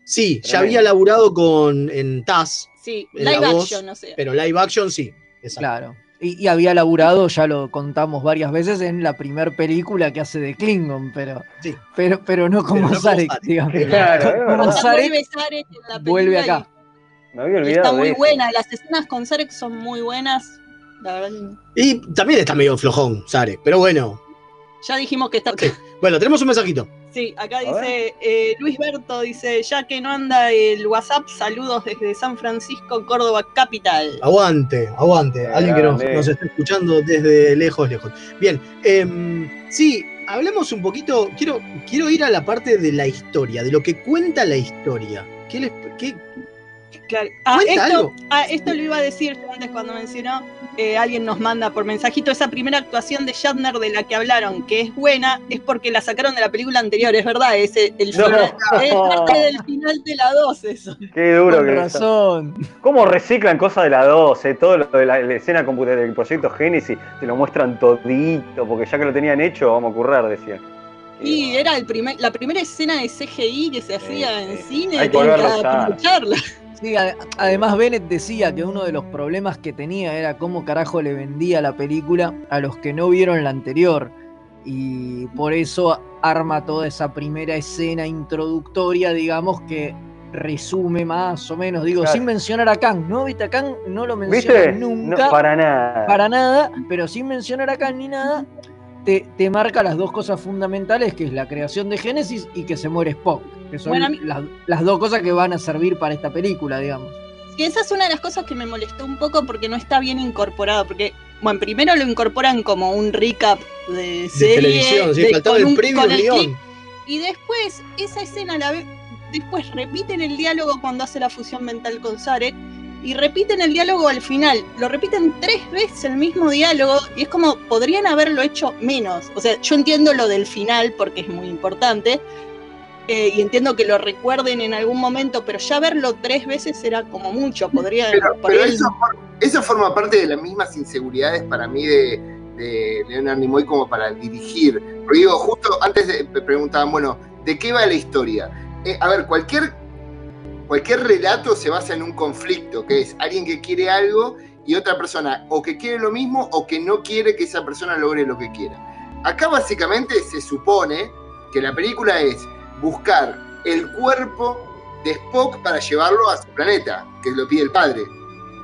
Sí, ya había laburado con en TAS, Sí, en la live voz, action, no sé. pero live action sí. exacto. Claro. Y, y había laburado, ya lo contamos varias veces, en la primera película que hace de Klingon, pero, Sí. pero, pero no como no como Sarek, Sarek. digamos. Claro, Como Sarek vuelve Sarek en la vuelve acá. Me había y olvidado. está de muy eso. buena. Las escenas con Sarek son muy buenas. La verdad, Y también está medio flojón, Sarek, pero bueno. ya dijimos que está. Bueno, tenemos un mensajito. Sí, acá A dice eh, Luis Berto, dice, ya que no anda el WhatsApp, saludos desde San Francisco, Córdoba Capital. Aguante, aguante. Alguien que nos, está escuchando desde lejos, lejos. Bien, em, sí, hablemos un poquito. Quiero, quiero ir a la parte de la historia, de lo que cuenta la historia. ¿Qué les, qué- Claro. Ah, ¿Cuenta esto, algo? ah, esto lo iba a decir yo antes cuando mencionó, eh, alguien nos manda por mensajito esa primera actuación de Shatner de la que hablaron, que es buena, es porque la sacaron de la película anterior, es verdad, es el, el No. final, es parte del final de la 2 eso. Qué duro Con que razón. ¿Cómo reciclan cosas de la 2? eh? Todo lo de la, la escena computer del proyecto Génesis te lo muestran todito, porque ya que lo tenían hecho, vamos a currar, decía. Y era el primer, la primera escena de CGI que se hacía en cine, Hay que tienen que volverlo a usar. Sí, además Bennett decía que uno de los problemas que tenía era cómo carajo le vendía la película a los que no vieron la anterior. Y por eso arma toda esa primera escena introductoria, digamos, que resume más o menos, digo, Claro. sin mencionar a Kang, ¿no? ¿Viste? A Kang no lo menciona ¿Viste? nunca. No, para nada. para nada, pero sin mencionar a Kang ni nada, te, te marca las dos cosas fundamentales, que es la creación de Génesis y que se muere Spock. Que son Bueno, a mí- las, las dos cosas que van a servir para esta película, digamos. Y esa es una de las cosas que me molestó un poco porque no está bien incorporado. Porque, bueno, primero lo incorporan como un recap de serie. televisión, sí, de- faltaba con el un- previo guion. Y después, esa escena la ve- después repiten el diálogo cuando hace la fusión mental con Sarek. Y repiten el diálogo al final. Lo repiten tres veces el mismo diálogo. Y es como, podrían haberlo hecho menos. O sea, yo entiendo lo del final porque es muy importante. Eh, y entiendo que lo recuerden en algún momento, pero ya verlo tres veces era como mucho. Podrían. Pero, pero ahí- eso, for- eso forma parte de las mismas inseguridades para mí de, de Leonard Nimoy como para dirigir. Porque digo, justo antes de, me preguntaban, bueno, ¿de qué va la historia? Eh, a ver, cualquier, cualquier relato se basa en un conflicto, que es alguien que quiere algo y otra persona o que quiere lo mismo o que no quiere que esa persona logre lo que quiera. Acá básicamente se supone que la película es buscar el cuerpo de Spock para llevarlo a su planeta, que lo pide el padre.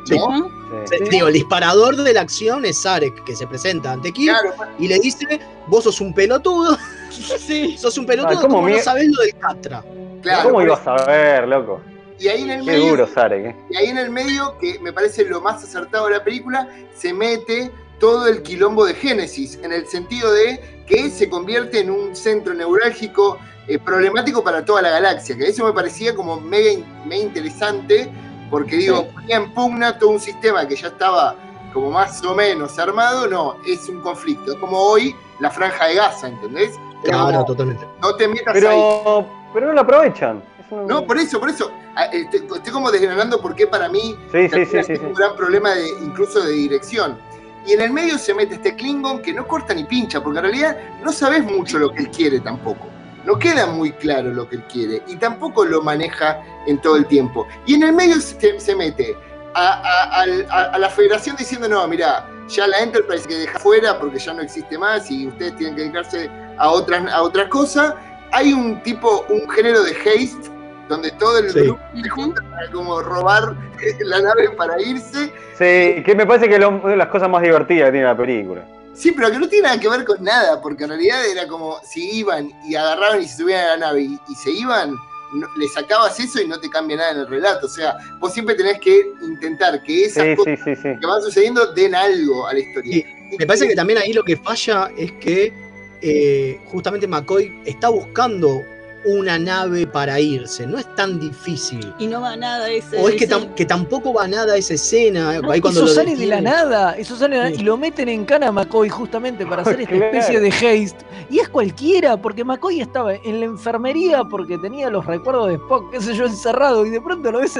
Sí. ¿no? Sí, Digo, el disparador de la acción es Sarek, que se presenta ante Kirk y le dice, vos sos un pelotudo, sos un pelotudo, Ah, ¿cómo como no sabés lo del Catra? Claro, ¿Cómo ibas a ver, loco? Y ahí en el Qué medio, duro, Sarek. ¿eh? y ahí en el medio, que me parece lo más acertado de la película, se mete todo el quilombo de Génesis, en el sentido de que se convierte en un centro neurálgico eh, problemático para toda la galaxia, que eso me parecía como mega, mega interesante, porque digo, ponía en pugna todo un sistema que ya estaba como más o menos armado, no, es un conflicto, es como hoy la franja de Gaza, ¿entendés? Claro, como, totalmente. no te metas ahí. Pero, pero no lo aprovechan. No, por eso, por eso. Ah, Estoy, estoy como desgranando por qué para mí Sí, la sí, película sí, sí, tiene un gran problema de, incluso de dirección. Y en el medio se mete este Klingon que no corta ni pincha, porque en realidad no sabes mucho lo que él quiere tampoco. No queda muy claro lo que él quiere y tampoco lo maneja en todo el tiempo. Y en el medio se, se mete a, a- al- a- a la federación diciendo, no, mira, ya la Enterprise que deja fuera porque ya no existe más y ustedes tienen que dedicarse a otras, a otras cosas. Hay un tipo, un género de haste, donde todo el Sí. grupo se junta para como robar la nave para irse. Sí, que me parece que es una de las cosas más divertidas que tiene la película. Sí, pero que no tiene nada que ver con nada, porque en realidad era como si iban y agarraban y se subían a la nave y, y se iban, no- le sacabas eso y no te cambia nada en el relato. O sea, vos siempre tenés que intentar que esas Sí, cosas sí, sí, sí. que van sucediendo den algo a la historia. Me parece que también ahí lo que falla es que eh, justamente McCoy está buscando una nave para irse. No es tan difícil. Y no va nada ese. O es que, ese- tam- que tampoco va nada esa escena. Ahí cuando eso lo sale de la nada, eso sale de la- Sí. y lo meten en cana a McCoy justamente para hacer esta especie de haste. Y es cualquiera, porque McCoy estaba en la enfermería porque tenía los recuerdos de Spock, qué sé yo, encerrado, y de pronto lo ves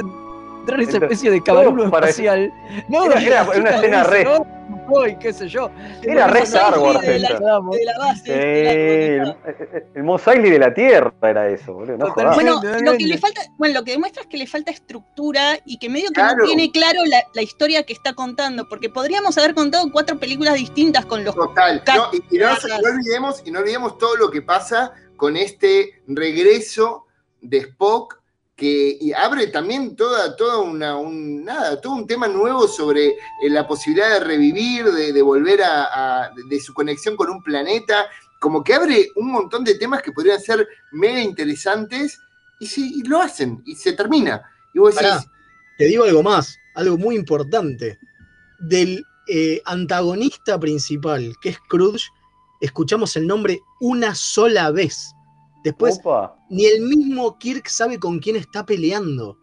esa Entonces, especie de para- espacial. No, Era- una escena re- "No, McCoy, qué sé yo. Era re Star Wars de la, esa. de la base. Sí, el, el, el Mos Eisley de la Tierra era eso, boludo. No. Bueno, lo que le falta, bueno, lo que demuestra es que le falta estructura y que medio que Claro. no tiene claro la, la historia que está contando, porque podríamos haber contado cuatro películas distintas con los Total. No, y, y no, y no olvidemos, y no olvidemos todo lo que pasa con este regreso de Spock que abre también toda, toda una, un, nada, todo un tema nuevo sobre eh, la posibilidad de revivir, de, de volver a, a- de su conexión con un planeta, como que abre un montón de temas que podrían ser mega interesantes y, sí, y lo hacen, y se termina. Y vos decís, Pará, te digo algo más, algo muy importante. Del eh, antagonista principal, que es Cruz, escuchamos el nombre una sola vez. Después, Opa. ni el mismo Kirk sabe con quién está peleando.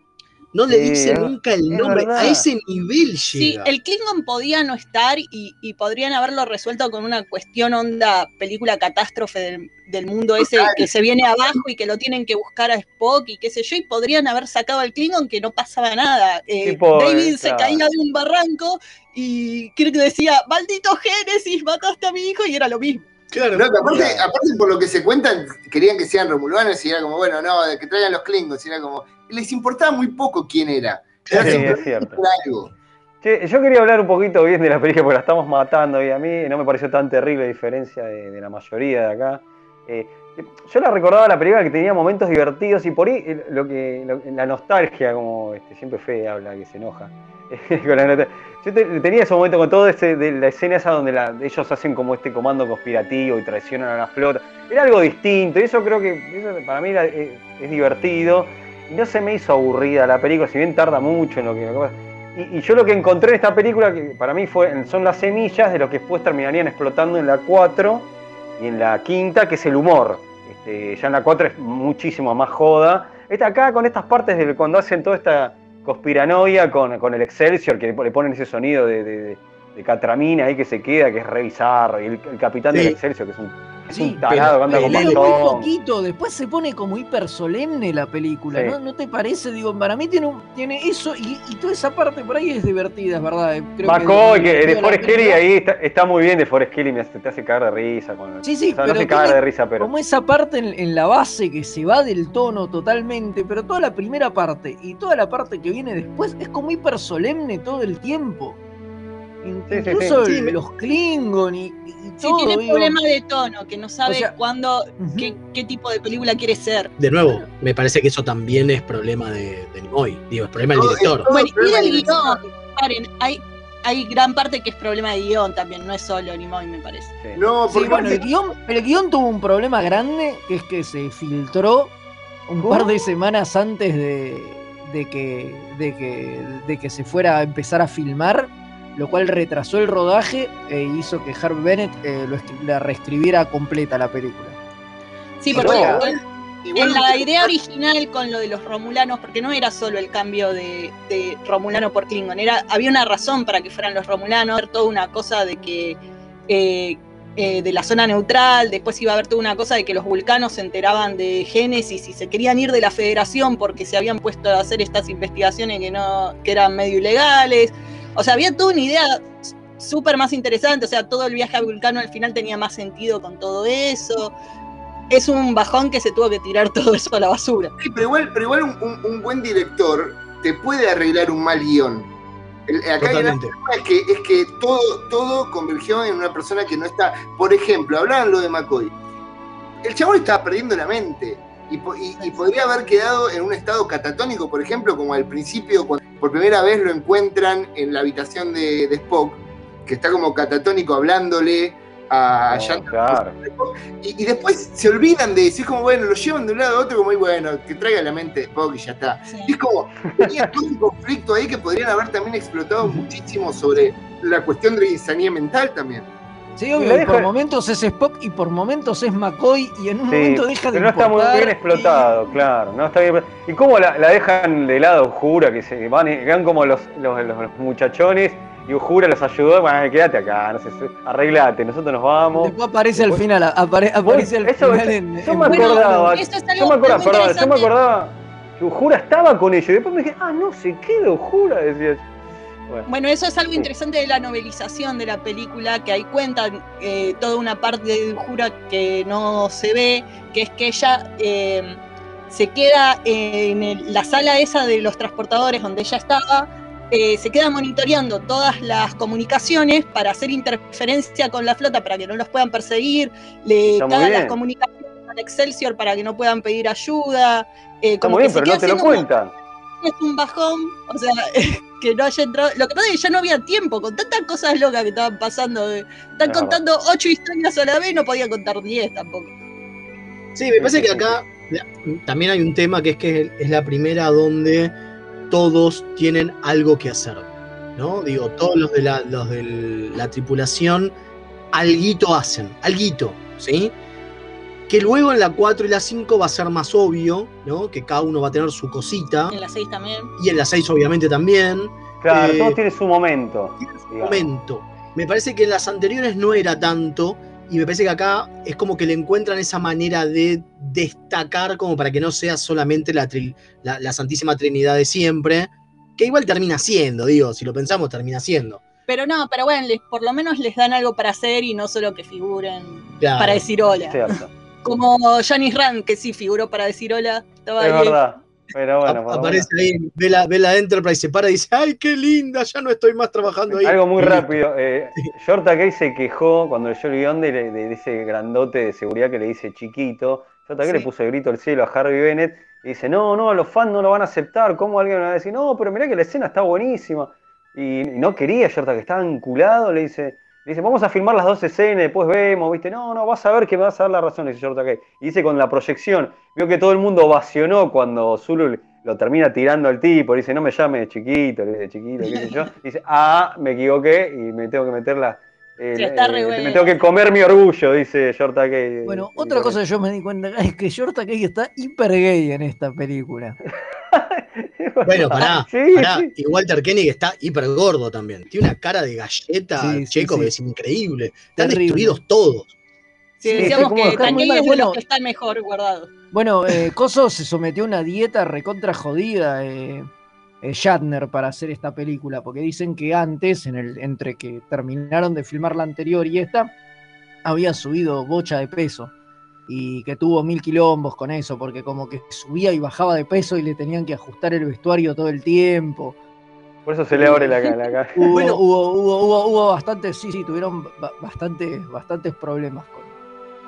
No le Sí, dice nunca el nombre. A ese nivel Sí, llega. el Klingon podía no estar y, y podrían haberlo resuelto con una cuestión onda película catástrofe del, del mundo ese Total. que se viene abajo y que lo tienen que buscar a Spock y qué sé yo, y podrían haber sacado al Klingon que no pasaba nada. Eh, David se caía de un barranco y Kirk decía, maldito Génesis, mataste a mi hijo y era lo mismo. Claro. No, que aparte, aparte, por lo que se cuentan, querían que sean romulanos y era como, bueno, no, que traigan los Klingons, y era como, les importaba muy poco quién era. Era Sí, es cierto. algo. Che, yo quería hablar un poquito bien de la película porque la estamos matando y a mí no me pareció tan terrible a diferencia de, de la mayoría de acá. Eh, yo la recordaba la película que tenía momentos divertidos y por ahí eh, lo que, la nostalgia, como este, siempre Fede habla, que se enoja. con la. Yo te- tenía ese momento con todo ese, de la escena esa donde ellos hacen como este comando conspirativo y traicionan a la flota. Era algo distinto, y eso creo que para mí era- es, divertido. Y no se me hizo aburrida la película, si bien tarda mucho en lo que, y yo lo que encontré en esta película, que para mí fue, son las semillas de lo que después terminarían explotando en la 4 y en la quinta, que es el humor. Este, ya en la 4 es muchísimo más joda. Esta acá con estas partes de cuando hacen toda esta conspiranoia con, con el Excelsior, que le ponen ese sonido de, de, catramina ahí que se queda, que es re bizarro, y el, el capitán del. Excelsior, que es un, es Sí, un tarado que anda con pero muy poquito, después se pone como hiper solemne la película, Sí. ¿no? ¿No te parece? Digo, para mí tiene, un- tiene eso y, y toda esa parte por ahí es divertida, es verdad. eh, creo McCoy, que de la Forest Kelly ahí está, está muy bien de Forest Kelly, me hace- te hace cagar de risa. Con, Sí, sí, o sea, pero no se tiene de risa, pero. Como esa parte en, en la base que se va del tono totalmente, pero toda la primera parte y toda la parte que viene después es como hiper solemne todo el tiempo. In- Sí, sí, Incluso sí. el- los Klingon y, y Sí, todo. tiene digo, problema de tono, que no sabe O sea, cuándo, qué, qué tipo de película quiere ser. De nuevo, me parece que eso también es problema de, de Nimoy. Digo, es problema del director. Bueno, del del guion, paren, hay, hay gran parte que es problema de guion también, no es solo Nimoy, me parece. No, Sí, porque bueno, el guion, el guion tuvo un problema grande, que es que se filtró un par de semanas antes de, de que, de, que, de que se fuera a empezar a filmar, lo cual retrasó el rodaje e hizo que Harvey Bennett eh, lo la reescribiera completa la película. Sí, No, porque igual- en la idea original con lo de los romulanos, porque no era solo el cambio de, de romulano por Klingon, era, había una razón para que fueran los romulanos, era toda una cosa de que eh, eh, de la zona neutral, después iba a haber toda una cosa de que los vulcanos se enteraban de Génesis y se querían ir de la federación porque se habían puesto a hacer estas investigaciones que no, que eran medio ilegales. O sea, había toda una idea súper más interesante, o sea, todo el viaje a Vulcano al final tenía más sentido con todo eso. Es un bajón que se tuvo que tirar todo eso a la basura. Sí, pero igual, pero igual un, un- un buen director te puede arreglar un mal guion. El- acá hay una es que, es que todo, todo convergió en una persona que no está. Por ejemplo, hablaban lo de McCoy. El chabón estaba perdiendo la mente. Y, po- y- y podría haber quedado en un estado catatónico, por ejemplo, como al principio, cuando por primera vez lo encuentran en la habitación de, de Spock, que está como catatónico hablándole a No, Shatner claro. y, y después se olvidan de decir como, bueno, lo llevan de un lado a otro, como, y bueno, que traiga la mente de Spock y ya está. Y es como, tenía todo un conflicto ahí que podrían haber también explotado muchísimo sobre la cuestión de la insanía mental también. Sí, Y obvio, la y deja- por momentos es Spock y por momentos es McCoy y en un Sí, momento deja de pero no está muy bien explotado, claro. No está bien. ¿Y cómo la, la dejan de lado Jura? Que se van, van como los, los, los- los muchachones y Jura los ayudó. Bueno, quédate acá, no sé, arreglate, nosotros nos vamos. Después aparece al final, apare- aparece al Eso- final eso- en, yo en me acordaba, eso es yo me acordaba, perdón, yo me acordaba que Jura estaba con ellos. Y después me dije, ah, no se quedó Jura, decía yo. Bueno, Bueno, eso es algo interesante de la novelización de la película, que ahí cuentan eh, toda una parte de Jura que no se ve, que es que ella eh, se queda en el- la sala esa de los transportadores donde ella estaba, eh, se queda monitoreando todas las comunicaciones para hacer interferencia con la flota para que no los puedan perseguir, le cagan las comunicaciones al Excelsior para que no puedan pedir ayuda. eh, está como muy que bien, se pero no te lo como- cuentan. Es un bajón, o sea, que no haya entrado. Lo que pasa es que ya no había tiempo, con tantas cosas locas que estaban pasando. están Es contando ocho historias a la vez, no podía contar diez tampoco. Sí, me parece que acá también hay un tema que es que es la primera donde todos tienen algo que hacer. ¿No? Digo, todos los de la, los de la tripulación alguito hacen, alguito, ¿sí? Que luego en la 4 y la 5 va a ser más obvio, ¿no? Que cada uno va a tener su cosita. En las seis también. Y en la 6 obviamente también. Claro, Eh, todo tiene su momento. digamos. momento. Me parece que en las anteriores no era tanto, y me parece que acá es como que le encuentran esa manera de destacar como para que no sea solamente la, tri- la, la Santísima Trinidad de siempre, que igual termina siendo, digo, si lo pensamos, termina siendo. Pero no, pero bueno, les- por lo menos les dan algo para hacer y no solo que figuren Claro. para decir hola. Cierto. Como Janice Rand, que sí figuró para decir hola. Estaba Es ahí. verdad. Pero bueno, Aparece ahí, ve la, ve la Enterprise, se para y dice, ¡ay, qué linda! Ya no estoy más trabajando ahí. Algo muy rápido. Eh, Key se quejó cuando leyó el guion de, de- de ese grandote de seguridad que le dice chiquito. Shorta Key Sí. le puso el grito al cielo a Harvey Bennett y dice, no, no, los fans no lo van a aceptar. ¿Cómo alguien me va a decir, no, pero mirá que la escena está buenísima? Y, y no quería Shorta, que estaba enculado, le dice, dice, vamos a filmar las dos escenas, después vemos, ¿viste? No, no, vas a ver que me vas a dar la razón, dice Shorta Key. Y dice con la proyección, vio que todo el mundo ovacionó cuando Zulu lo termina tirando al tipo, le dice, no me llames chiquito, le dice chiquito, qué sé yo. Dice, ah, me equivoqué y me tengo que meter la. eh, Sí, está eh, me tengo que comer mi orgullo, dice Shorta Key. Bueno, otra cosa que yo me di cuenta es que Shorta Cake está hiper gay en esta película. Bueno, pará, Sí, pará. sí. Y Walter Koenig está hiper gordo también. Tiene una cara de galleta, Sí, checo, sí. que es increíble. Están Terrible. destruidos todos. Sí, Sí, decíamos que mal. es de Bueno, los que está mejor guardado. Bueno, eh, Coso se sometió a una dieta recontra jodida, eh, eh, Shatner, para hacer esta película, porque dicen que antes, en el, entre que terminaron de filmar la anterior y esta, había subido bocha de peso. Y que tuvo mil quilombos con eso, porque como que subía y bajaba de peso y le tenían que ajustar el vestuario todo el tiempo. Por eso se le abre la, ca- la cara. Hubo, hubo, hubo, hubo, hubo bastantes, sí, sí, tuvieron ba- bastantes, bastantes problemas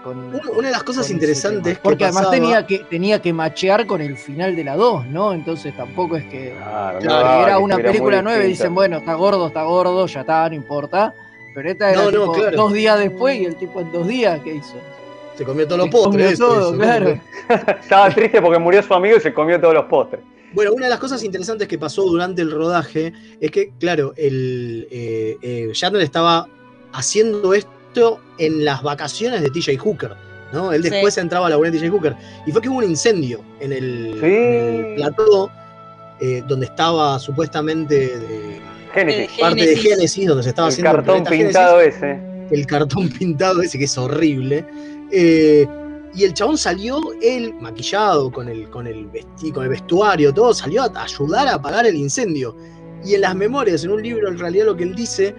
con, con- Una- de las cosas interesantes tema. que Porque además pasaba- tenía que, tenía que machear con el final de la 2, ¿no? Entonces tampoco es que, Claro, daba, era que una película nueva y dicen, bueno, está gordo, está gordo, ya está, no importa. Pero esta era No, no, tipo claro. dos días después y el tipo en dos días, ¿qué hizo? Se comió todos los Se comió postres. todo, eso, ¿no? claro. Estaba triste porque murió su amigo y se comió todos los postres. Bueno, una de las cosas interesantes que pasó durante el rodaje es que, claro, el eh, eh, Shatner estaba haciendo esto en las vacaciones de TJ Hooker. ¿no? Él Sí. después entraba a la de TJ Hooker. Y fue que hubo un incendio en el, Sí. en el plató eh, donde estaba supuestamente de- Génesis. parte de Génesis. Donde se estaba El haciendo cartón planeta pintado Génesis ese. el cartón pintado ese que es horrible. Eh, y el chabón salió, él maquillado con el, con el vesti- con el vestuario, todo, salió a ayudar a apagar el incendio. Y en las memorias, en un libro, en realidad lo que él dice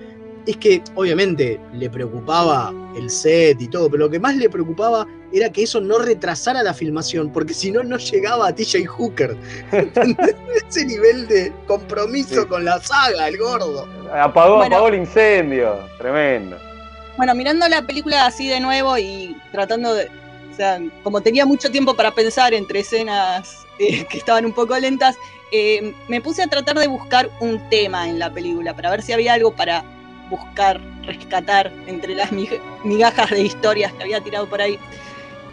es que obviamente le preocupaba el set y todo, pero lo que más le preocupaba era que eso no retrasara la filmación, porque si no, no llegaba a TJ Hooker. Ese nivel de compromiso con la saga, el gordo. Apagó, Bueno. apagó el incendio. Tremendo. Bueno, mirando la película así de nuevo y tratando de. O sea, como tenía mucho tiempo para pensar entre escenas eh, que estaban un poco lentas, eh, me puse a tratar de buscar un tema en la película para ver si había algo para buscar, rescatar entre las mig- migajas de historias que había tirado por ahí.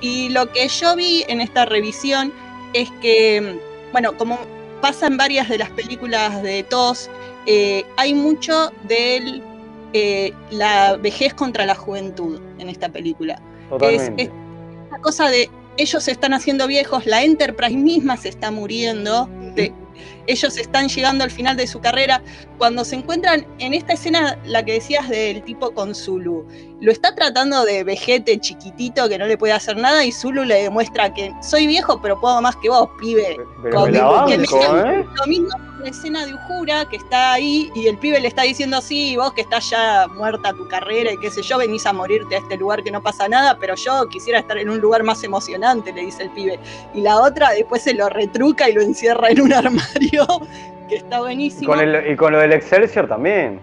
Y lo que yo vi en esta revisión es que, bueno, como pasa en varias de las películas de TOS, eh, hay mucho del eh, la vejez contra la juventud en esta película. Es, Totalmente. es una cosa de ellos se están haciendo viejos, la Enterprise misma se está muriendo, de- ellos están llegando al final de su carrera. Cuando se encuentran en esta escena, la que decías del tipo con Zulu, lo está tratando de vejete chiquitito que no le puede hacer nada y Zulu le demuestra que soy viejo pero puedo más que vos, pibe. Pero me la Que me ¿eh? Lo mismo la escena de Ujura que está ahí y el pibe le está diciendo sí, vos que estás ya muerta tu carrera y qué sé yo, venís a morirte a este lugar que no pasa nada, pero yo quisiera estar en un lugar más emocionante, le dice el pibe. Y la otra después se lo retruca y lo encierra en un armario, que está Y buenísimo. con, el, y con lo del Excelsior también.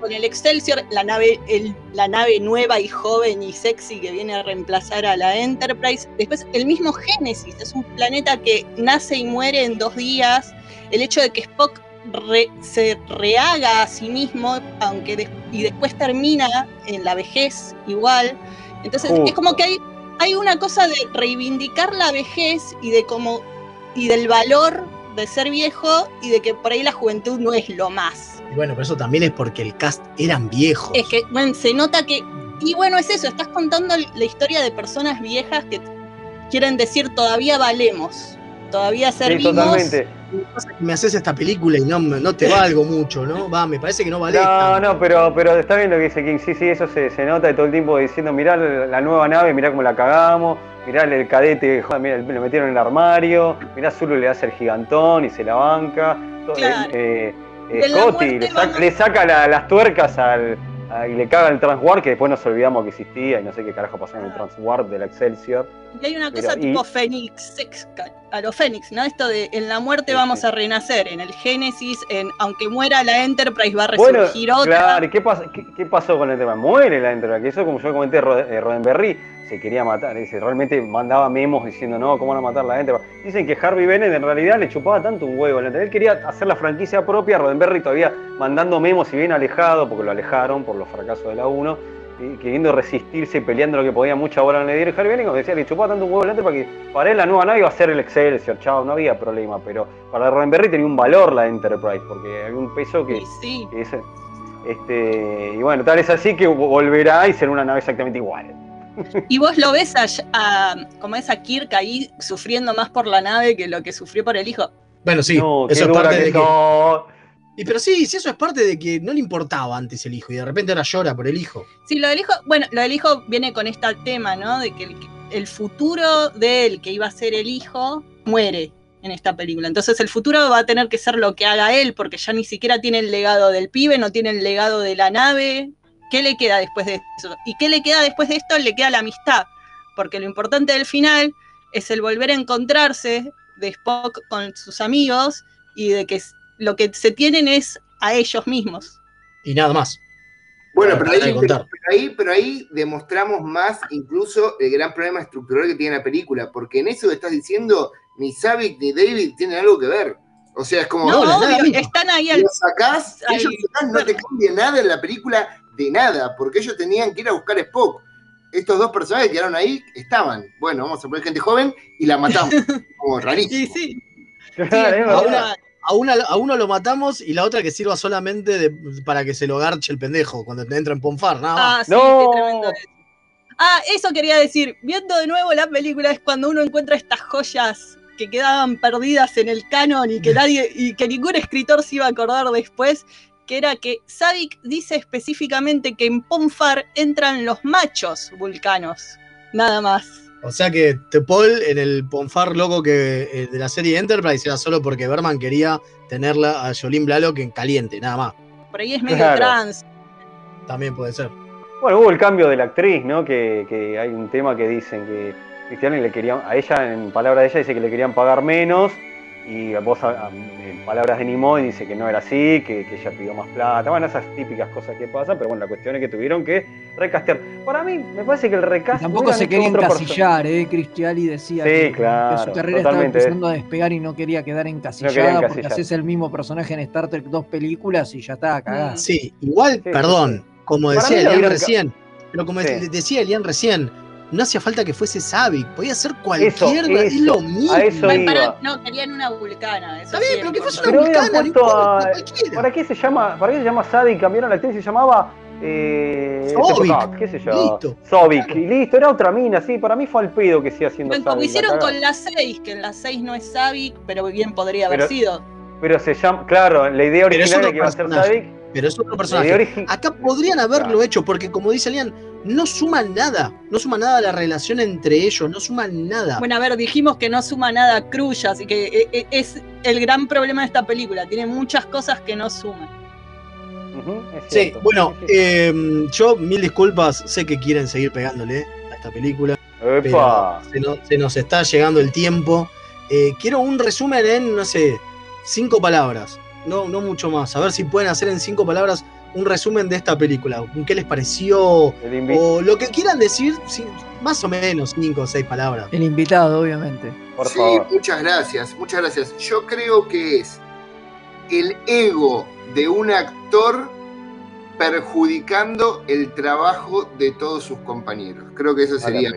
Con el Excelsior, la nave, el- la nave nueva y joven y sexy que viene a reemplazar a la Enterprise. Después, el mismo Génesis, es un planeta que nace y muere en dos días. El hecho de que Spock re- se rehaga a sí mismo, aunque y después termina en la vejez igual. Entonces, es como que hay, hay una cosa de reivindicar la vejez y de cómo y del valor de ser viejo y de que por ahí la juventud no es lo más. Y bueno, pero eso también es porque el cast eran viejos. Es que bueno, se nota que. Y bueno, es eso, estás contando la historia de personas viejas que quieren decir todavía valemos, todavía Sí, servimos. totalmente. me haces esta película y no, no te valgo mucho, ¿no? Va, me parece que no vale. No, no, pero, pero está bien lo que dice King. Sí, sí, eso se, se nota de todo el tiempo diciendo, mirá la, nueva nave, mirá cómo la cagamos, mirá el cadete, joder, mirá, lo metieron en el armario, mirá Zulu le hace el gigantón y se la banca. Todo- Claro. eh, eh, Scotty le, saca- le saca la- las tuercas al, ah, y le cagan el Transwarp, que después nos olvidamos que existía y no sé qué carajo pasó en el Transwarp del Excelsior. Y hay una Pero, cosa y- tipo Fénix, sex- a lo Fénix, ¿no? Esto de en la muerte vamos a renacer, en el Génesis, en aunque muera la Enterprise va a Bueno, resurgir otra. claro, ¿y qué, pas- qué, qué pasó con el tema? Muere la Enterprise, que eso como yo comenté, Rod- eh, se quería matar, dice, realmente mandaba memos diciendo, no, ¿cómo van a matar la Enterprise? Dicen que Harvey Bennett en realidad le chupaba tanto un huevo, él quería hacer la franquicia propia, Roddenberry todavía mandando memos y bien alejado, porque lo alejaron por los fracasos de la 1, y queriendo resistirse y peleando lo que podía, mucha bola no le dieron. Harvey Bennett, decía, le chupaba tanto un huevo la Enterprise que para él la nueva nave iba a ser el Excelsior, chao, no había problema, pero para Roddenberry tenía un valor la Enterprise, porque había un peso que... Sí. que este, y bueno, tal es así que volverá y será una nave exactamente igual. Y vos lo ves a, a- como esa Kirk ahí sufriendo más por la nave que lo que sufrió por el hijo. Bueno, sí, No, eso es parte que de que. sos. Y pero sí, sí, eso es parte de que no le importaba antes el hijo y de repente ahora llora por el hijo. Sí, lo del hijo, bueno, lo del hijo viene con este tema, ¿no? De que el, el futuro de él, que iba a ser el hijo, muere en esta película. Entonces el futuro va a tener que ser lo que haga él, porque ya ni siquiera tiene el legado del pibe, no tiene el legado de la nave. ¿Qué le queda después de eso? ¿Y qué le queda después de esto? Le queda la amistad, porque lo importante del final es el volver a encontrarse de Spock con sus amigos y de que lo que se tienen es a ellos mismos. Y nada más. Bueno, pero ahí, pero, ahí, pero ahí demostramos más incluso el gran problema estructural que tiene la película, porque en eso que estás diciendo, ni Savick ni David tienen algo que ver. O sea, es como. No, obvio, están ahí al. lo sacás, Ahí. ellos sacás, no te cambia nada en la película de nada, porque ellos tenían que ir a buscar a Spock. Estos dos personajes que quedaron ahí estaban. Bueno, vamos a poner gente joven y la matamos. como rarísimo. Sí, sí. a, una- a una- a uno lo matamos y la otra que sirva solamente de- para que se lo garche el pendejo cuando te entra en Ponfar, nada Ah, sí, qué tremendo eso. Ah, eso quería decir. Viendo de nuevo la película es cuando uno encuentra estas joyas que quedaban perdidas en el canon y que nadie y que ningún escritor se iba a acordar después, que era que Savick dice específicamente que en Ponfar entran los machos vulcanos, nada más. O sea que Tepol en el Ponfar loco que eh, de la serie Enterprise era solo porque Berman quería tenerla a Jolín Blalock en caliente, nada más. Por ahí es medio Claro. trans. También puede ser. Bueno, hubo el cambio de la actriz, ¿no? Que, que hay un tema que dicen que Cristiano le querían, a ella, en palabras de ella, dice que le querían pagar menos. Y vos, en palabras de Nimoy, dice que no era así, que, que ella pidió más plata. Bueno, esas típicas cosas que pasan, pero bueno, la cuestión es que tuvieron que recastear. Para mí, me parece que el recast. Tampoco se quería encasillar, ¿eh? Cristiali decía Sí, que, claro, que su carrera totalmente. estaba empezando a despegar y no quería quedar encasillada quería porque haces el mismo personaje en Star Trek dos películas y ya está, cagada. Sí, igual, sí, perdón, sí. como decía Elian recién, pero como Sí. de- decía Elian recién, no hacía falta que fuese Savick, podía ser cualquier, Eso, es eso, lo a mismo. eso Ay, iba. no, querían una vulcana. Eso Está bien, sí pero que fuese hubieran vulcana, no puesto importa, a- cualquiera. ¿Para qué se llama? ¿Para qué se llama Sadie? Cambiaron la actriz y se llamaba. Eh, ¿Qué sé yo? Listo. Sobik. Y listo, era otra mina, sí. Para mí fue al pedo que siga haciendo Como Savick, hicieron la con la 6, que en la 6 no es Savick, pero bien podría haber Pero- sido. Pero se llama. Claro, la idea original era que iba a ser. Savick. Pero es otro personaje. Acá podrían haberlo hecho, porque como dice Elian, no suma nada. No suma nada la relación entre ellos, no suma nada. Bueno, a ver, dijimos que no suma nada a Cruz, así que eh, eh, es el gran problema de esta película. Tiene muchas cosas que no suman. Sí, bueno, eh, yo mil disculpas, sé que quieren seguir pegándole a esta película, Epa. pero se nos, se nos está llegando el tiempo. Eh, quiero un resumen en, no sé, cinco palabras, no, no mucho más. A ver si pueden hacer en cinco palabras un resumen de esta película. ¿Qué les pareció? O lo que quieran decir, sí, más o menos cinco o seis palabras. El invitado, obviamente. Por sí, favor. muchas gracias, muchas gracias. Yo creo que es el ego de un actor perjudicando el trabajo de todos sus compañeros. Creo que eso sería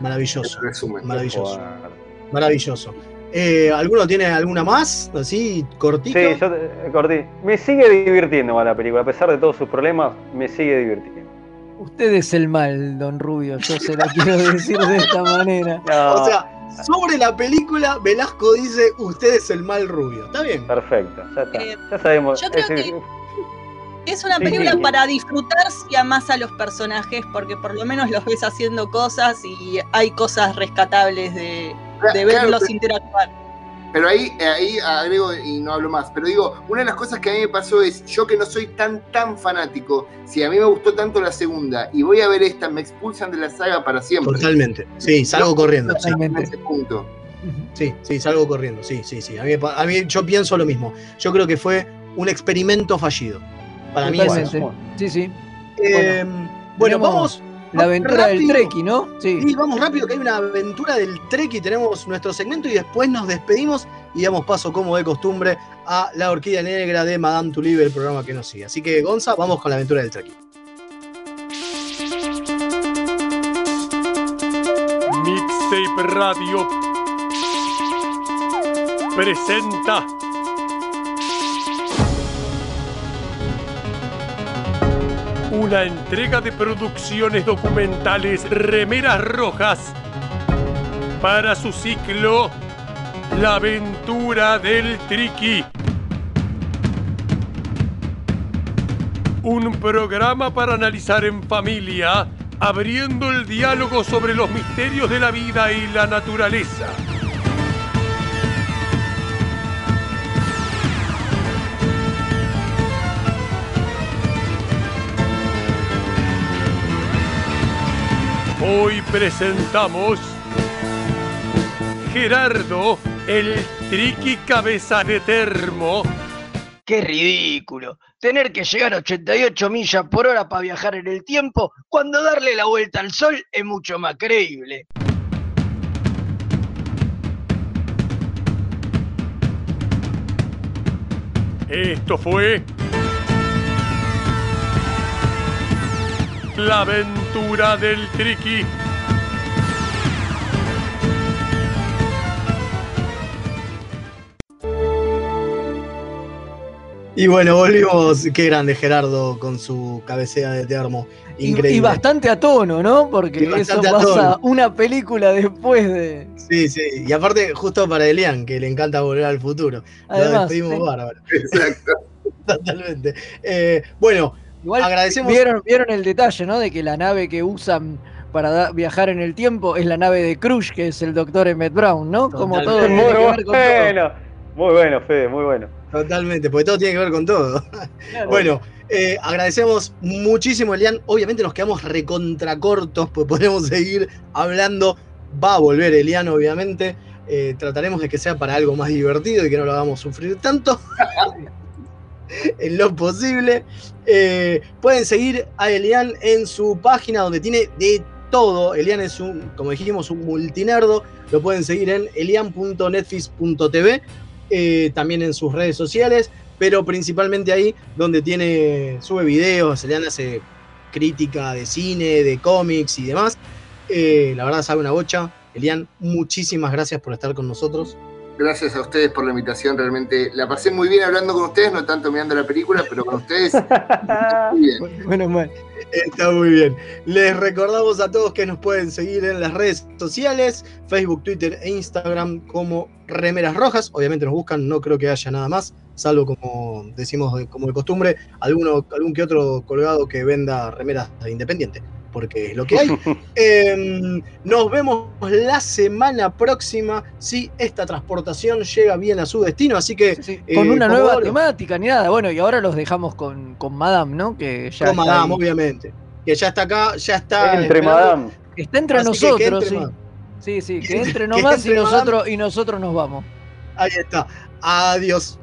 Maravilloso. el resumen. Maravilloso. Joder. Maravilloso. Eh, ¿Alguno tiene alguna más? Así, cortito. Sí, yo te- eh, corté. Me sigue divirtiendo la película, a pesar de todos sus problemas, me sigue divirtiendo. Usted es el mal, don Rubio, yo se la quiero decir de esta manera. No, O sea, sobre la película, Velasco dice, usted es el mal rubio. Está bien. perfecto, ya está. Eh, ya sabemos. yo creo Es decir, Es una Sí, película sí. para disfrutar si amas a los personajes, porque por lo menos los ves haciendo cosas y hay cosas rescatables de, de Claro, verlos pero- interactuar. pero ahí, ahí agrego y no hablo más. Pero digo, una de las cosas que a mí me pasó es, yo que no soy tan, tan fanático, si a mí me gustó tanto la segunda y voy a ver esta, me expulsan de la saga para siempre. Totalmente. Sí, salgo corriendo. sí. Totalmente. Ese punto. Sí, sí, salgo corriendo. Sí, sí, sí. A mí, a mí yo pienso lo mismo. Yo creo que fue un experimento fallido. Para mí es eso. Sí, sí. Eh, bueno, tenemos vamos. La aventura del rápido. Treki, ¿no? Sí. Sí, vamos rápido, que hay una aventura del Trek y tenemos nuestro segmento y después nos despedimos y damos paso, como de costumbre, a la Orquídea Negra de Madame Tulive, el programa que nos sigue. Así que, Gonza, vamos con la aventura del Trek. Mixtape Radio presenta una entrega de producciones documentales Remeras Rojas para su ciclo La aventura del Triqui. Un programa para analizar en familia, abriendo el diálogo sobre los misterios de la vida y la naturaleza. Hoy presentamos Gerardo, el triqui cabeza de termo. ¡Qué ridículo! Tener que llegar a 88 millas por hora para viajar en el tiempo, cuando darle la vuelta al sol es mucho más creíble. Esto fue La aventura del triqui. Y bueno, volvimos. Qué grande Gerardo con su cabecea de termo. Y- Increíble. Y, bastante a tono, ¿no? Porque eso pasa una película después de. Sí, sí. Y aparte, justo para Elian, que le encanta volver al futuro. Lo Además, despedimos sí. bárbaro. Exacto. Totalmente. Eh, bueno, Igual agradecemos. vieron, vieron el detalle, ¿no? De que la nave que usan para viajar en el tiempo es la nave de Crush, que es el doctor Emmett Brown, ¿no? Como todo Muy que ver con todo. bueno, muy bueno, Fede, muy bueno. Totalmente, porque todo tiene que ver con todo. Claro. Bueno, eh, agradecemos muchísimo, Elian. Obviamente nos quedamos recontracortos, pues podemos seguir hablando. Va a volver Elian, obviamente. Eh, trataremos de que sea para algo más divertido y que no lo hagamos sufrir tanto. en lo posible. Eh, pueden seguir a Elian en su página donde tiene de todo. Elian es un, como dijimos, un multinerdo. Lo pueden seguir en elian.netflix.tv. eh, también en sus redes sociales, pero principalmente ahí donde tiene, sube videos, Elian hace crítica de cine, de cómics y demás. Eh, la verdad sabe una bocha. Elian, muchísimas gracias por estar con nosotros. Gracias a ustedes por la invitación, realmente la pasé muy bien hablando con ustedes, no tanto mirando la película, pero con ustedes muy bien. Menos mal. Está muy bien. Les recordamos a todos que nos pueden seguir en las redes sociales, Facebook, Twitter e Instagram como Remeras Rojas. Obviamente nos buscan, no creo que haya nada más, salvo como decimos de- como de costumbre, alguno, algún que otro colgado que venda remeras de Independiente, porque es lo que hay. Em, nos vemos la semana próxima si esta transportación llega bien a su destino. Así que eh, Con una nueva temática ni nada. Bueno, y ahora los dejamos con, con Madame, ¿no? Que ya con Madame, ahí. obviamente. Que ya está acá, ya está. Entre esperando. Madame. Está entre Así que que nosotros, entre sí. Madame. Sí, sí, Que entre- entre que nomás y Madame. nosotros, y nosotros nos vamos. Ahí está. Adiós.